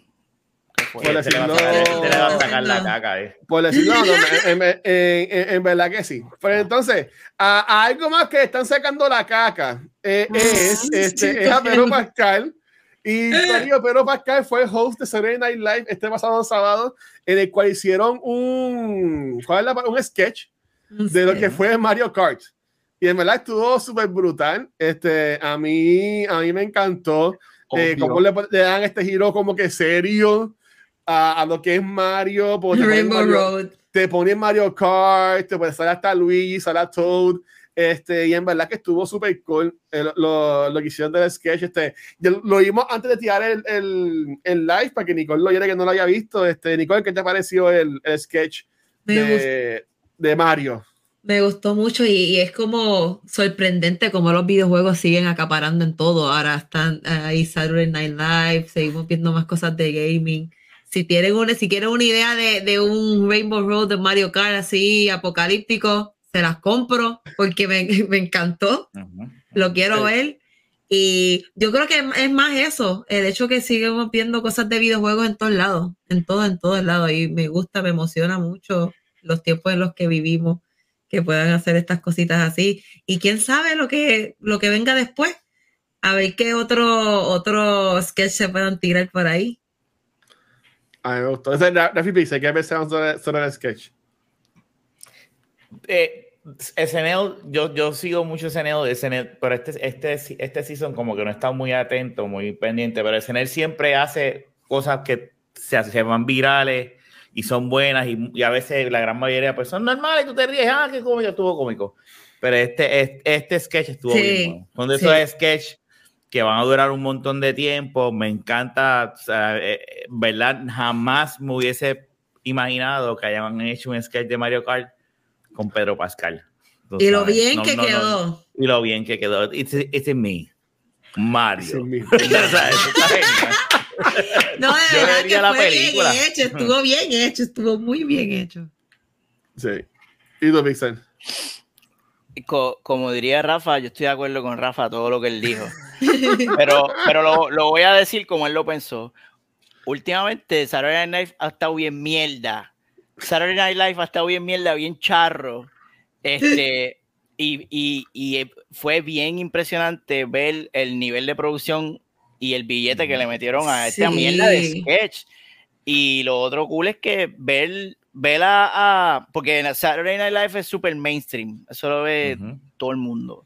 Por
Este
decirlo-
sacar- este le va a sacar la
No.
caca, eh.
Por decirlo, no, no, en, en- en- en- en verdad que sí. Pero entonces, a, a algo más que están sacando la caca eh, es,
Ah,
este,
sí,
es a Pedro. Pascal. Y Corillo, Pedro Pascal fue el host de Saturday Night Live este pasado sábado, en el cual hicieron un, ¿cuál es la un sketch de lo que fue Mario Kart. Y en verdad estuvo súper brutal. Este, a, mí, a mí me encantó eh, cómo le, le dan este giro como que serio a, a lo que es Mario.
Rainbow
Mario-
Road.
te ponen Mario Kart, te puede salir hasta Luigi, sale a Toad, este, y en verdad que estuvo súper cool eh, lo, lo que hicieron del sketch, este, lo vimos antes de tirar el, el, el live para que Nicole lo oyera que no lo haya visto, este, Nicole, ¿qué te pareció el, el sketch de, de Mario?
Me gustó mucho y, y es como sorprendente cómo los videojuegos siguen acaparando en todo. Ahora están ahí Saturday Night Live, seguimos viendo más cosas de gaming. Si tienen una, si quieren una idea de, de un Rainbow Road de Mario Kart así apocalíptico, se las compro porque me, me encantó.
Ujú.
lo quiero
Sí.
ver. Y yo creo que es más eso, el hecho que sigamos viendo cosas de videojuegos en todos lados, en todo, en todos lados. Y me gusta, me emociona mucho los tiempos en los que vivimos, que puedan hacer estas cositas así. Y quién sabe lo que, lo que venga después. A ver qué otro, otro sketch se puedan tirar por ahí.
A mí me gustó. Rafi Pizza, ¿qué pensamos sobre, sobre el sketch?
Eh, SNL, yo, yo sigo mucho SNL, SNL, pero este, este, este season como que no he estado muy atento, muy pendiente, pero SNL siempre hace cosas que se, se van virales y son buenas y, y a veces la gran mayoría pues son normales y tú te ríes, ah, qué cómico, estuvo cómico. Pero este, este, este sketch estuvo
Sí,
bien bueno. Son de
sí.
esos sketches que van a durar un montón de tiempo. Me encanta, o sea, eh, eh, ¿verdad? Jamás me hubiese imaginado que hayan hecho un sketch de Mario Kart con Pedro Pascal.
Y lo
sabes.
bien
No,
que
no, no.
quedó.
Y lo bien que quedó. It's, it's in me. Mario.
Sí, mismo.
O
No, de
Yo
verdad que
la
fue
película.
bien hecho, estuvo bien hecho, estuvo muy bien hecho.
Sí. ¿Y tú, Pixel?
Co- como diría Rafa, yo estoy de acuerdo con Rafa todo lo que él dijo. Pero, pero lo, lo voy a decir como él lo pensó. Últimamente, Saturday Night Live ha estado bien mierda. Saturday Night Live ha estado bien mierda, bien charro. Este, y, y- y, fue bien impresionante ver el nivel de producción y el billete que le metieron a esta
Sí.
mierda de sketch. Y lo otro cool es que ver, ver a, a- porque en Saturday Night Live es super mainstream, eso lo ve
Ujú.
todo el mundo.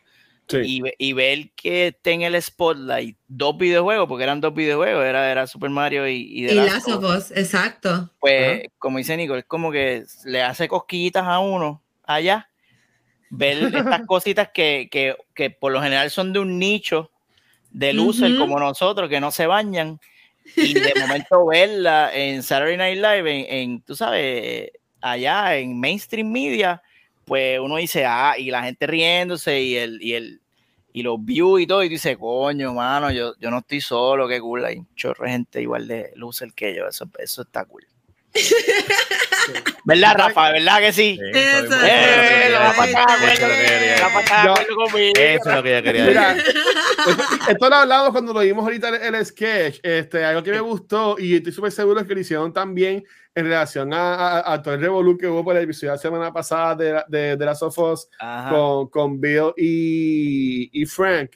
Sí.
Y, y ver que esté en el spotlight dos videojuegos, porque eran dos videojuegos, era, era Super Mario y, y The
Y
Last of Us.
Exacto.
Pues, como dice Nico, es como que le hace cosquillitas a uno allá. Ver estas cositas que, que, que por lo general son de un nicho de loser como nosotros que no se bañan. Y de momento verla en Saturday Night Live, en, en, tú sabes, allá en mainstream media, pues uno dice, ah, y la gente riéndose y el, y el, y los views y todo, y dice, coño, mano, yo, yo no estoy solo, qué cool, hay un chorro de gente igual de loser que yo, eso, eso está cool. ¿Verdad, Rafa? ¿Verdad que sí?
Sí,
Eso,
Eh, lo va para acá,
Eso es lo que yo quería. Eso es lo que yo
Mira,
decir.
esto, lo hablamos cuando lo vimos ahorita en el sketch. Este, algo que me gustó y estoy súper seguro que lo hicieron también en relación a, a, a todo el revolú que hubo por el episodio de la semana pasada de, la- de, de las Sofos con, con Bill y, y Frank.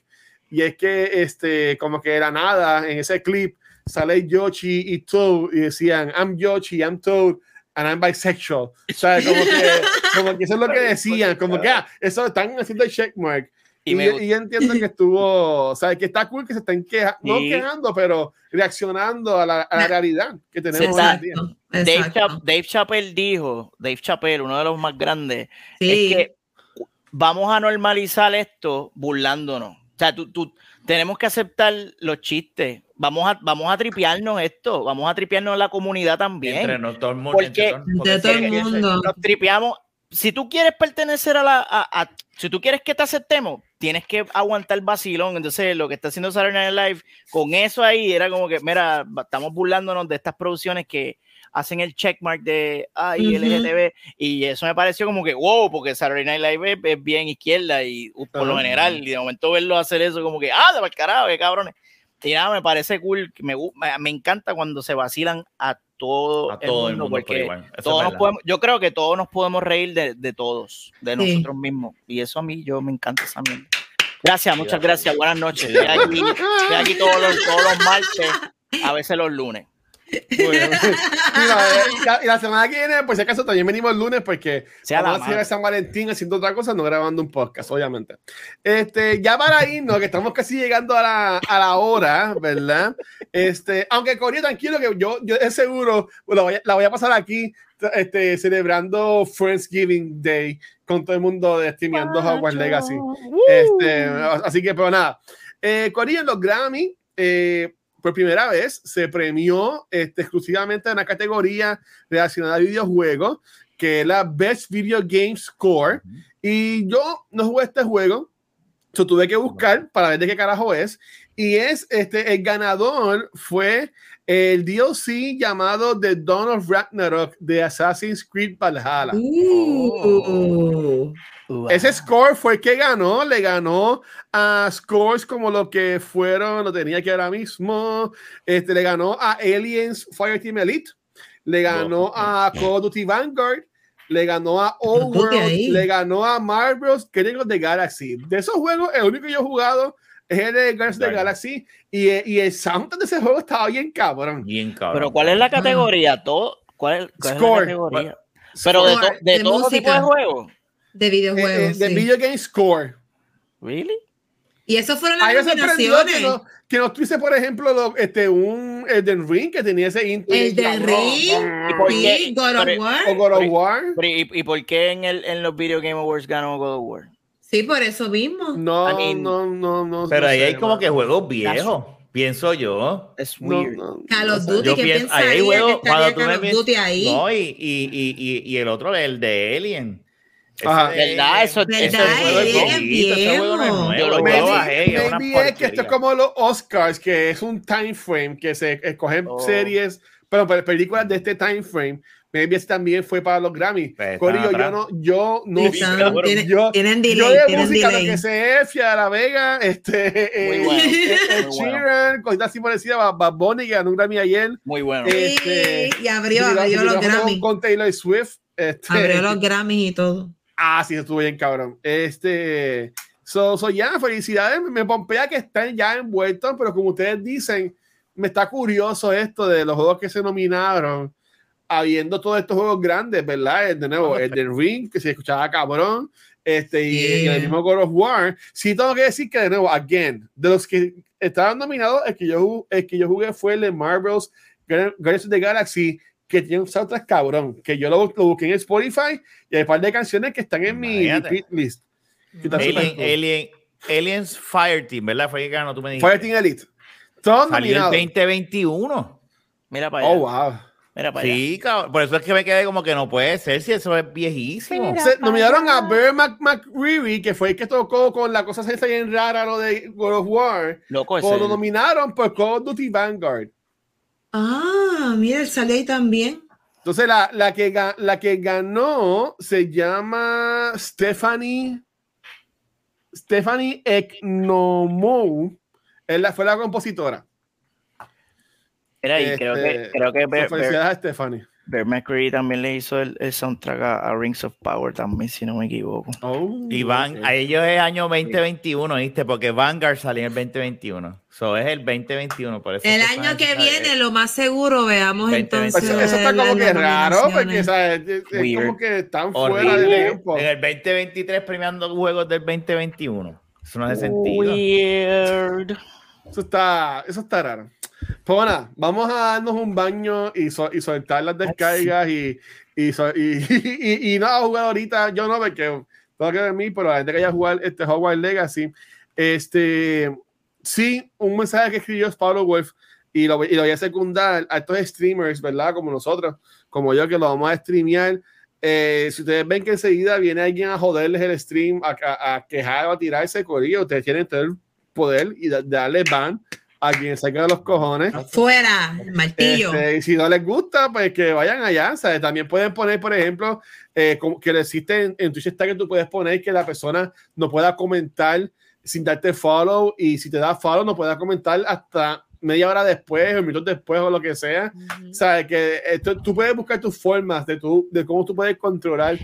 Y es que, este, como que de la nada, en ese clip, sale Yoshi y Toad y decían, I'm Yoshi, I'm Toad, and I'm bisexual. O sea, como que, como que eso es lo que decían, como que, ah, eso están haciendo el checkmark.
Y
Y,
me
yo- y yo entiendo que estuvo, o sea, que está cool que se estén quejando, no
Sí.
quejando, pero reaccionando a la, a la realidad que tenemos hoy en día.
Exacto,
Dave,
exacto.
Chap- Dave Chappelle dijo, Dave Chappelle, uno de los más grandes,
Sí.
es que vamos a normalizar esto burlándonos. O sea, tú, tú- tenemos que aceptar los chistes. Vamos a, vamos a tripearnos esto. Vamos a tripearnos la comunidad también.
Entre no, todo el mundo.
Porque-
entre todo- porque
De todo el mundo.
Nos tripeamos. Si tú quieres pertenecer a la. a- a- si tú quieres que te aceptemos, tienes que aguantar vacilón. Entonces, lo que está haciendo Saturday Night Live con eso ahí era como que, mira, estamos burlándonos de estas producciones que hacen el checkmark de ay,
Ujú.
LGTB. Y eso me pareció como que, wow, porque Saturday Night Live es, es bien izquierda y uh, por lo
Ajá.
general, y de momento verlo hacer eso, como que, ah, de mal carajo, qué cabrones. Y nada, me parece cool, me, me, encanta cuando se vacilan a todo,
A todo el mundo por
porque todos nos
verdad.
podemos, yo creo que todos nos podemos reír de, de todos, de
Sí.
nosotros mismos. Y eso a mí, yo me encanta esa mierda. Gracias, muchas gracias. Buenas noches. Estoy aquí, estoy aquí todos, los, todos los martes, a veces los lunes.
Bueno, mira, eh, y la, y la semana que viene, pues si acaso también venimos el lunes porque
Sea la
vamos a seguir
madre.
a San Valentín haciendo otra cosa, no grabando un podcast, obviamente. Este, ya para irnos, que estamos casi llegando a la, a la hora, ¿verdad? Este, aunque Corea, tranquilo, que yo, yo es seguro, la voy, a, la voy a pasar aquí, este, celebrando Friendsgiving Day con todo el mundo de streameando Hogwarts Legacy. Este, así que, pero nada. Eh, en los Grammy, eh, por primera vez se premió este, exclusivamente en una categoría relacionada a videojuegos, que es la Best Video Game Score. Y yo no jugué este juego, yo tuve que buscar para ver de qué carajo es. Y es este, el ganador fue el DLC llamado The Dawn of Ragnarok de Assassin's Creed Valhalla.
Uh,
Ese score fue el que ganó, le ganó a scores como lo que fueron, lo tenía aquí ahora mismo, este, le ganó a Aliens Fireteam Elite, le ganó a Call of Duty Vanguard, le ganó a Old World, le ganó a Marvel's Guardians of the Galaxy. De esos juegos, el único que yo he jugado es el de Guardians of the. Galaxy y, y el soundtrack de ese juego estaba bien cabrón.
Bien cabrón.
Pero ¿cuál es la categoría? Todo, ¿Cuál, es- cuál es la
Score.
categoría? Pero de, to-
Score,
de,
de
todo tipo
música.
de juegos.
de videojuegos.
eh, de
sí.
Video Game Score.
¿Really?
Y eso fueron las nominaciones.
que no, que no tuviese, por ejemplo, lo- este, un Elden Ring que tenía ese intro.
El de Ring, God of War.
O God of War.
Pero, ¿y, y por qué en, el, en los Video Game Awards ganó God of War?
Sí, por eso mismo.
No,
I mean-
no, no, no.
Pero
no
ahí
sé,
hay como que juegos viejos, pienso yo.
Es weird.
no,
Call
no
of
sé.
Duty,
Yo
¿qué
pienso, ahí hay juegos, cuando tú
Call
me
of Duty ahí?
No, y, y, y, y, y el otro, el de Alien.
Ajá.
¿Verdad? Eso-
ese
eso
juego
es
es
que esto es como los Oscars, que es un time frame, que se escogen
Oh.
series, pero pero películas de este time frame. Maybe ese también fue para los Grammy.
Pues están
Corillo, yo no, yo no
Sí,
sé.
están-
Yo-
tienen
Yo de
tienen
música, lo que sé es Fia La Vega, este,
Muy
eh,
bueno,
eh,
bueno.
Sheeran, cositas así parecidas, Bad- Bunny, ganó un Grammy ayer.
Muy bueno.
Eh,
Sí,
este,
y abrió, abrió los Grammy.
Con Taylor Swift. Este,
Abrió los Grammys y todo.
Ah, sí, estuvo bien, cabrón. Este, so, so ya, felicidades. Me pompea que estén ya envueltos, pero como ustedes dicen, me está curioso esto de los juegos que se nominaron, habiendo todos estos juegos grandes, ¿verdad? El, de nuevo, el del Ring, que se escuchaba cabrón, este, y, y el
Yeah.
mismo God of War. Sí, tengo que decir que, de nuevo, again, de los que estaban nominados, el que yo, el que yo jugué fue el de Marvel's Guardians of the Galaxy, que tiene un soundtrack cabrón, que yo lo, lo busqué en Spotify y hay un par de canciones que están en mi
Imagínate.
repeat list. Que está súper
Alien. Alien, Aliens Fireteam, ¿verdad? Fue el que ganó, tú me dijiste.
Fireteam Elite. Todos
Salió el
nominados.
2021.
Mira para allá.
Oh, wow.
Mira para allá.
Sí, cabrón. Por eso es que me quedé como que no puede ser si eso es viejísimo.
Se nominaron a Bear Mac McCreary, que fue el que tocó con la cosa esa bien rara, lo de God of War.
Loco, ese.
Lo nominaron por Call of Duty Vanguard.
Ah, mira, él ahí también.
Entonces, la, la, que, ga- la que ganó se llama Stephanie. Stephanie Eknomou. Es la, fue la compositora.
Mira, y creo que,
Este,
creo que
so,
Bear,
felicidades a Stephanie.
Bear McCreary también le hizo el, el soundtrack a, a Rings of Power también, si no me equivoco.
Oh,
Y van,
ok.
a ellos es año 2021, ¿viste? Porque Vanguard salió en el 2021. So es el 2021, por eso.
El año que viene,
eh,
lo más seguro, veamos
20,
entonces.
Eso, eso está como que raro, porque
nominaciones.
¿sabes? es, es como que están fuera de
horrible.
tiempo.
En el 2023 premiando juegos del 2021. Eso no hace sentido.
Weird.
Eso está, eso está raro. Pues bueno, vamos a darnos un baño y, so- y soltar las descargas y, y, so- y, no a jugar ahorita, yo no, porque tengo que mí, pero la gente que haya jugado este Hogwarts Legacy, este, sí, un mensaje que escribió Pablo Wolf y lo, y lo voy a secundar a estos streamers, ¿verdad? Como nosotros, como yo, que lo vamos a streamear. Eh, si ustedes ven que enseguida viene alguien a joderles el stream, a, a, a quejar o a tirarse corillo, ustedes tienen todo el poder y da- darle ban a quien saque de los cojones.
Fuera, el martillo.
Este, y si no les gusta, pues que vayan allá. ¿sabes? También pueden poner, por ejemplo, eh, como que existe en, en Twitch está que tú puedes poner que la persona no pueda comentar sin darte follow y si te da follow no pueda comentar hasta media hora después o minutos después o lo que sea.
Ujú.
¿Sabes? Que esto, tú puedes buscar tus formas de, tu, de cómo tú puedes controlar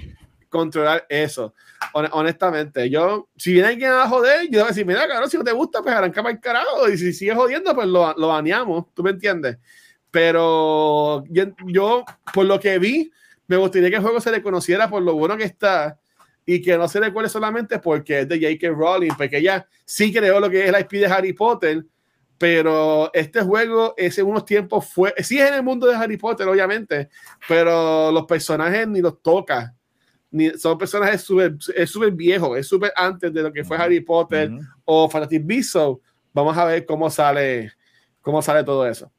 controlar eso. Hon- honestamente, yo, si viene alguien a joder, yo voy a decir, mira, cabrón, si no te gusta, pues arranca para el carajo. Y si sigues jodiendo, pues lo, lo baneamos. ¿Tú me entiendes? Pero yo, yo, por lo que vi, me gustaría que el juego se le conociera por lo bueno que está y que no se recuerde solamente porque es de J.K. Rowling, porque ella sí creó lo que es la IP de Harry Potter, pero este juego es en unos tiempos fue, sí es en el mundo de Harry Potter, obviamente, pero los personajes ni los toca. Ni, son personajes súper es súper viejo, es súper antes de lo que fue Harry Potter
Ujú.
o Fantastic Beasts. so, Vamos a ver cómo sale, cómo sale todo eso.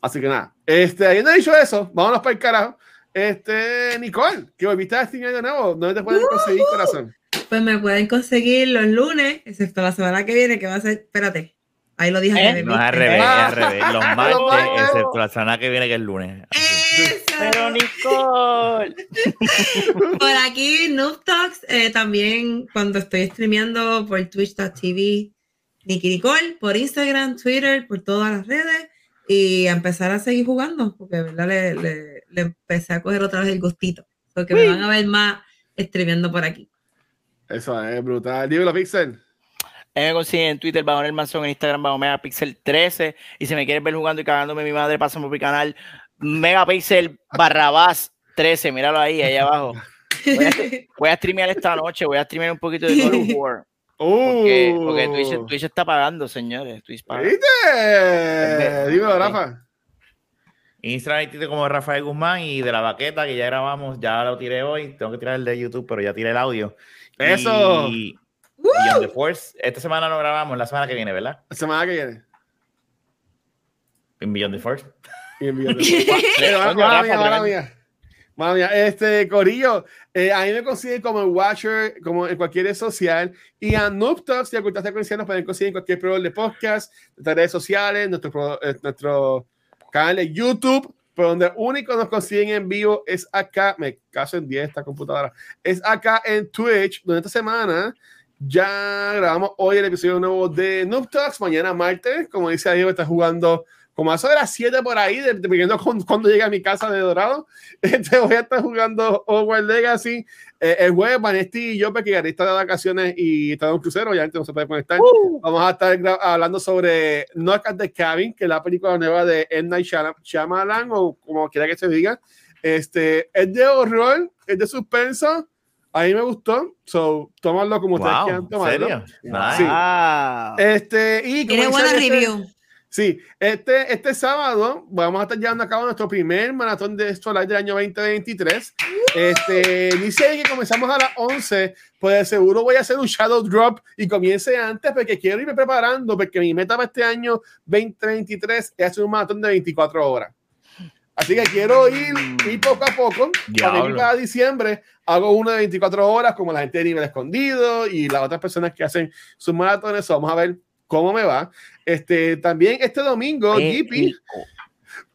Así que nada, este, habiendo dicho eso, vámonos para el carajo. Este, Nicole, que volviste a streamar de nuevo, ¿dónde te pueden conseguir, corazón?
Pues me pueden conseguir los lunes, excepto la semana que viene, que va a ser. Espérate, ahí lo dije.
¿Eh?
al revés,
No es al revés, es al revés. Los martes,
martes.
excepto la semana que viene, que es el lunes.
Eso.
Pero Nicole.
Por aquí, Noob Talks, eh, también cuando estoy streameando por twitch.tv, Nikki Nicole, por Instagram, Twitter, por todas las redes, y a empezar a seguir jugando, porque verdad le, le- le empecé a coger otra vez el gustito, porque me van a ver más streameando por aquí.
Eso es brutal. Dímelo, Pixel.
Ahí me consiguen en Twitter, bajo el manzón, en Instagram, bajo Megapixel 13. Y si me quieres ver jugando y cagándome mi madre, pásame por mi canal Megapixel Barrabás 13. Míralo ahí, ahí abajo. Voy a, voy a streamear esta noche, voy a streamear un poquito de God of War. Porque, porque Twitch, Twitch está pagando, señores. Twitch paga.
¿Viste? Dímelo, Rafa.
Instagram como Rafael Guzmán y de la baqueta que ya grabamos, ya lo tiré hoy. Tengo que tirar el de YouTube, pero ya tiré el audio.
Eso.
Y Beyond the Force. Esta semana no grabamos, la semana que viene, ¿verdad?
La semana que viene.
En Beyond the Force.
Y envío mía, mala
tremendo.
mía. Mala mía. Este, Corillo, eh, a mí me consiguen como el Watcher, como en cualquier red social. Y a Noob Talks y a Cultura Secuencial nos pueden conseguir en cualquier programa de podcast, nuestras redes sociales, nuestro, eh, nuestro canal de YouTube. Pero donde único nos consiguen en vivo es acá, me caso en 10 esta computadora, es acá en Twitch, donde esta semana ya grabamos hoy el episodio nuevo de Noob Talks, mañana martes, como dice Diego, está jugando como a eso de las 7 por ahí, de- dependiendo con- cuando llegue a mi casa de Dorado, este, voy a estar jugando Hogwarts Legacy. Eh, el jueves, Vanesti y yo, porque Gary está de vacaciones y está en un crucero, obviamente no se puede conectar. Vamos a estar hablando sobre Knock at the Cabin, que es la película nueva de M. Night Shyam- Shyamalan, o como quiera que se diga. Este, es de horror, es de suspenso. A mí me gustó, so, tómalo como ustedes
Wow,
quieran
¿en
tomarlo.
serio?
Sí.
Nice.
Este, y
Tiene buena
este-
review.
Sí, este, este sábado vamos a estar llevando a cabo nuestro primer maratón de Solar del año 2023. Este, dice que comenzamos a las 11, pues seguro voy a hacer un shadow drop y comience antes porque quiero irme preparando porque mi meta para este año 2023 es hacer un maratón de 24 horas. Así que quiero ir, ir poco a poco. Para cada diciembre hago uno de 24 horas como la gente de nivel escondido y las otras personas que hacen sus maratones. Vamos a ver cómo me va. Este, también este domingo,
rico.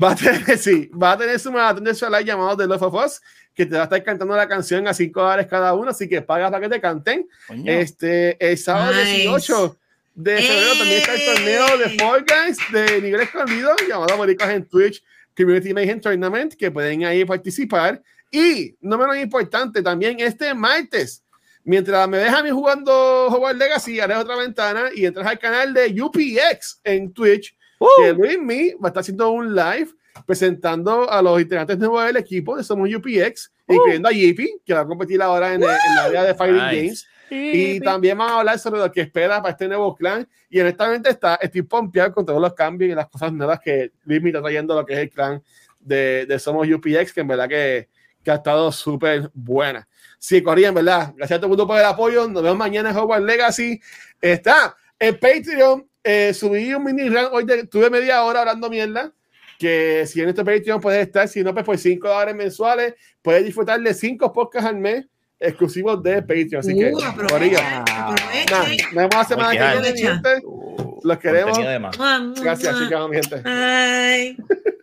Va a tener, sí, va a tener su maratón de Solar llamado The Love of Us, que te va a estar cantando la canción a 5 dólares cada uno, así que pagas para que te canten.
Coño.
Este, el sábado
Nice.
18 de febrero también está el torneo de Fall Guys de nivel escondido, llamado Americas en Twitch Community Mayhem Tournament, que pueden ahí participar. Y, no menos importante, también este martes, mientras me dejan a mí jugando Hogwarts Legacy, haré otra ventana y entras al canal de UPX en Twitch, que Luis Me va a estar haciendo un live presentando a los integrantes nuevos del equipo de Somos UPX, incluyendo a Yippie, que va a competir ahora en, el- en la área de Fighting
Nice.
Games. Y también vamos a hablar sobre lo que espera para este nuevo clan. Y honestamente está, estoy pompeado con todos los cambios y las cosas nuevas que Luis me está trayendo lo que es el clan de, de Somos UPX, que en verdad que, que ha estado súper buena. Sí, Corría, en verdad. Gracias a todo el mundo por el apoyo. Nos vemos mañana en Hogwarts Legacy. Está en Patreon. eh, subí un mini run hoy. de- tuve media hora hablando mierda. Que si en este Patreon puedes estar, si no, pues por 5 dólares mensuales, puedes disfrutar de 5 podcasts al mes exclusivos de Patreon. Así que,
Uh,
nos vemos la semana que viene, Los queremos. Gracias, mi gente.
Bye.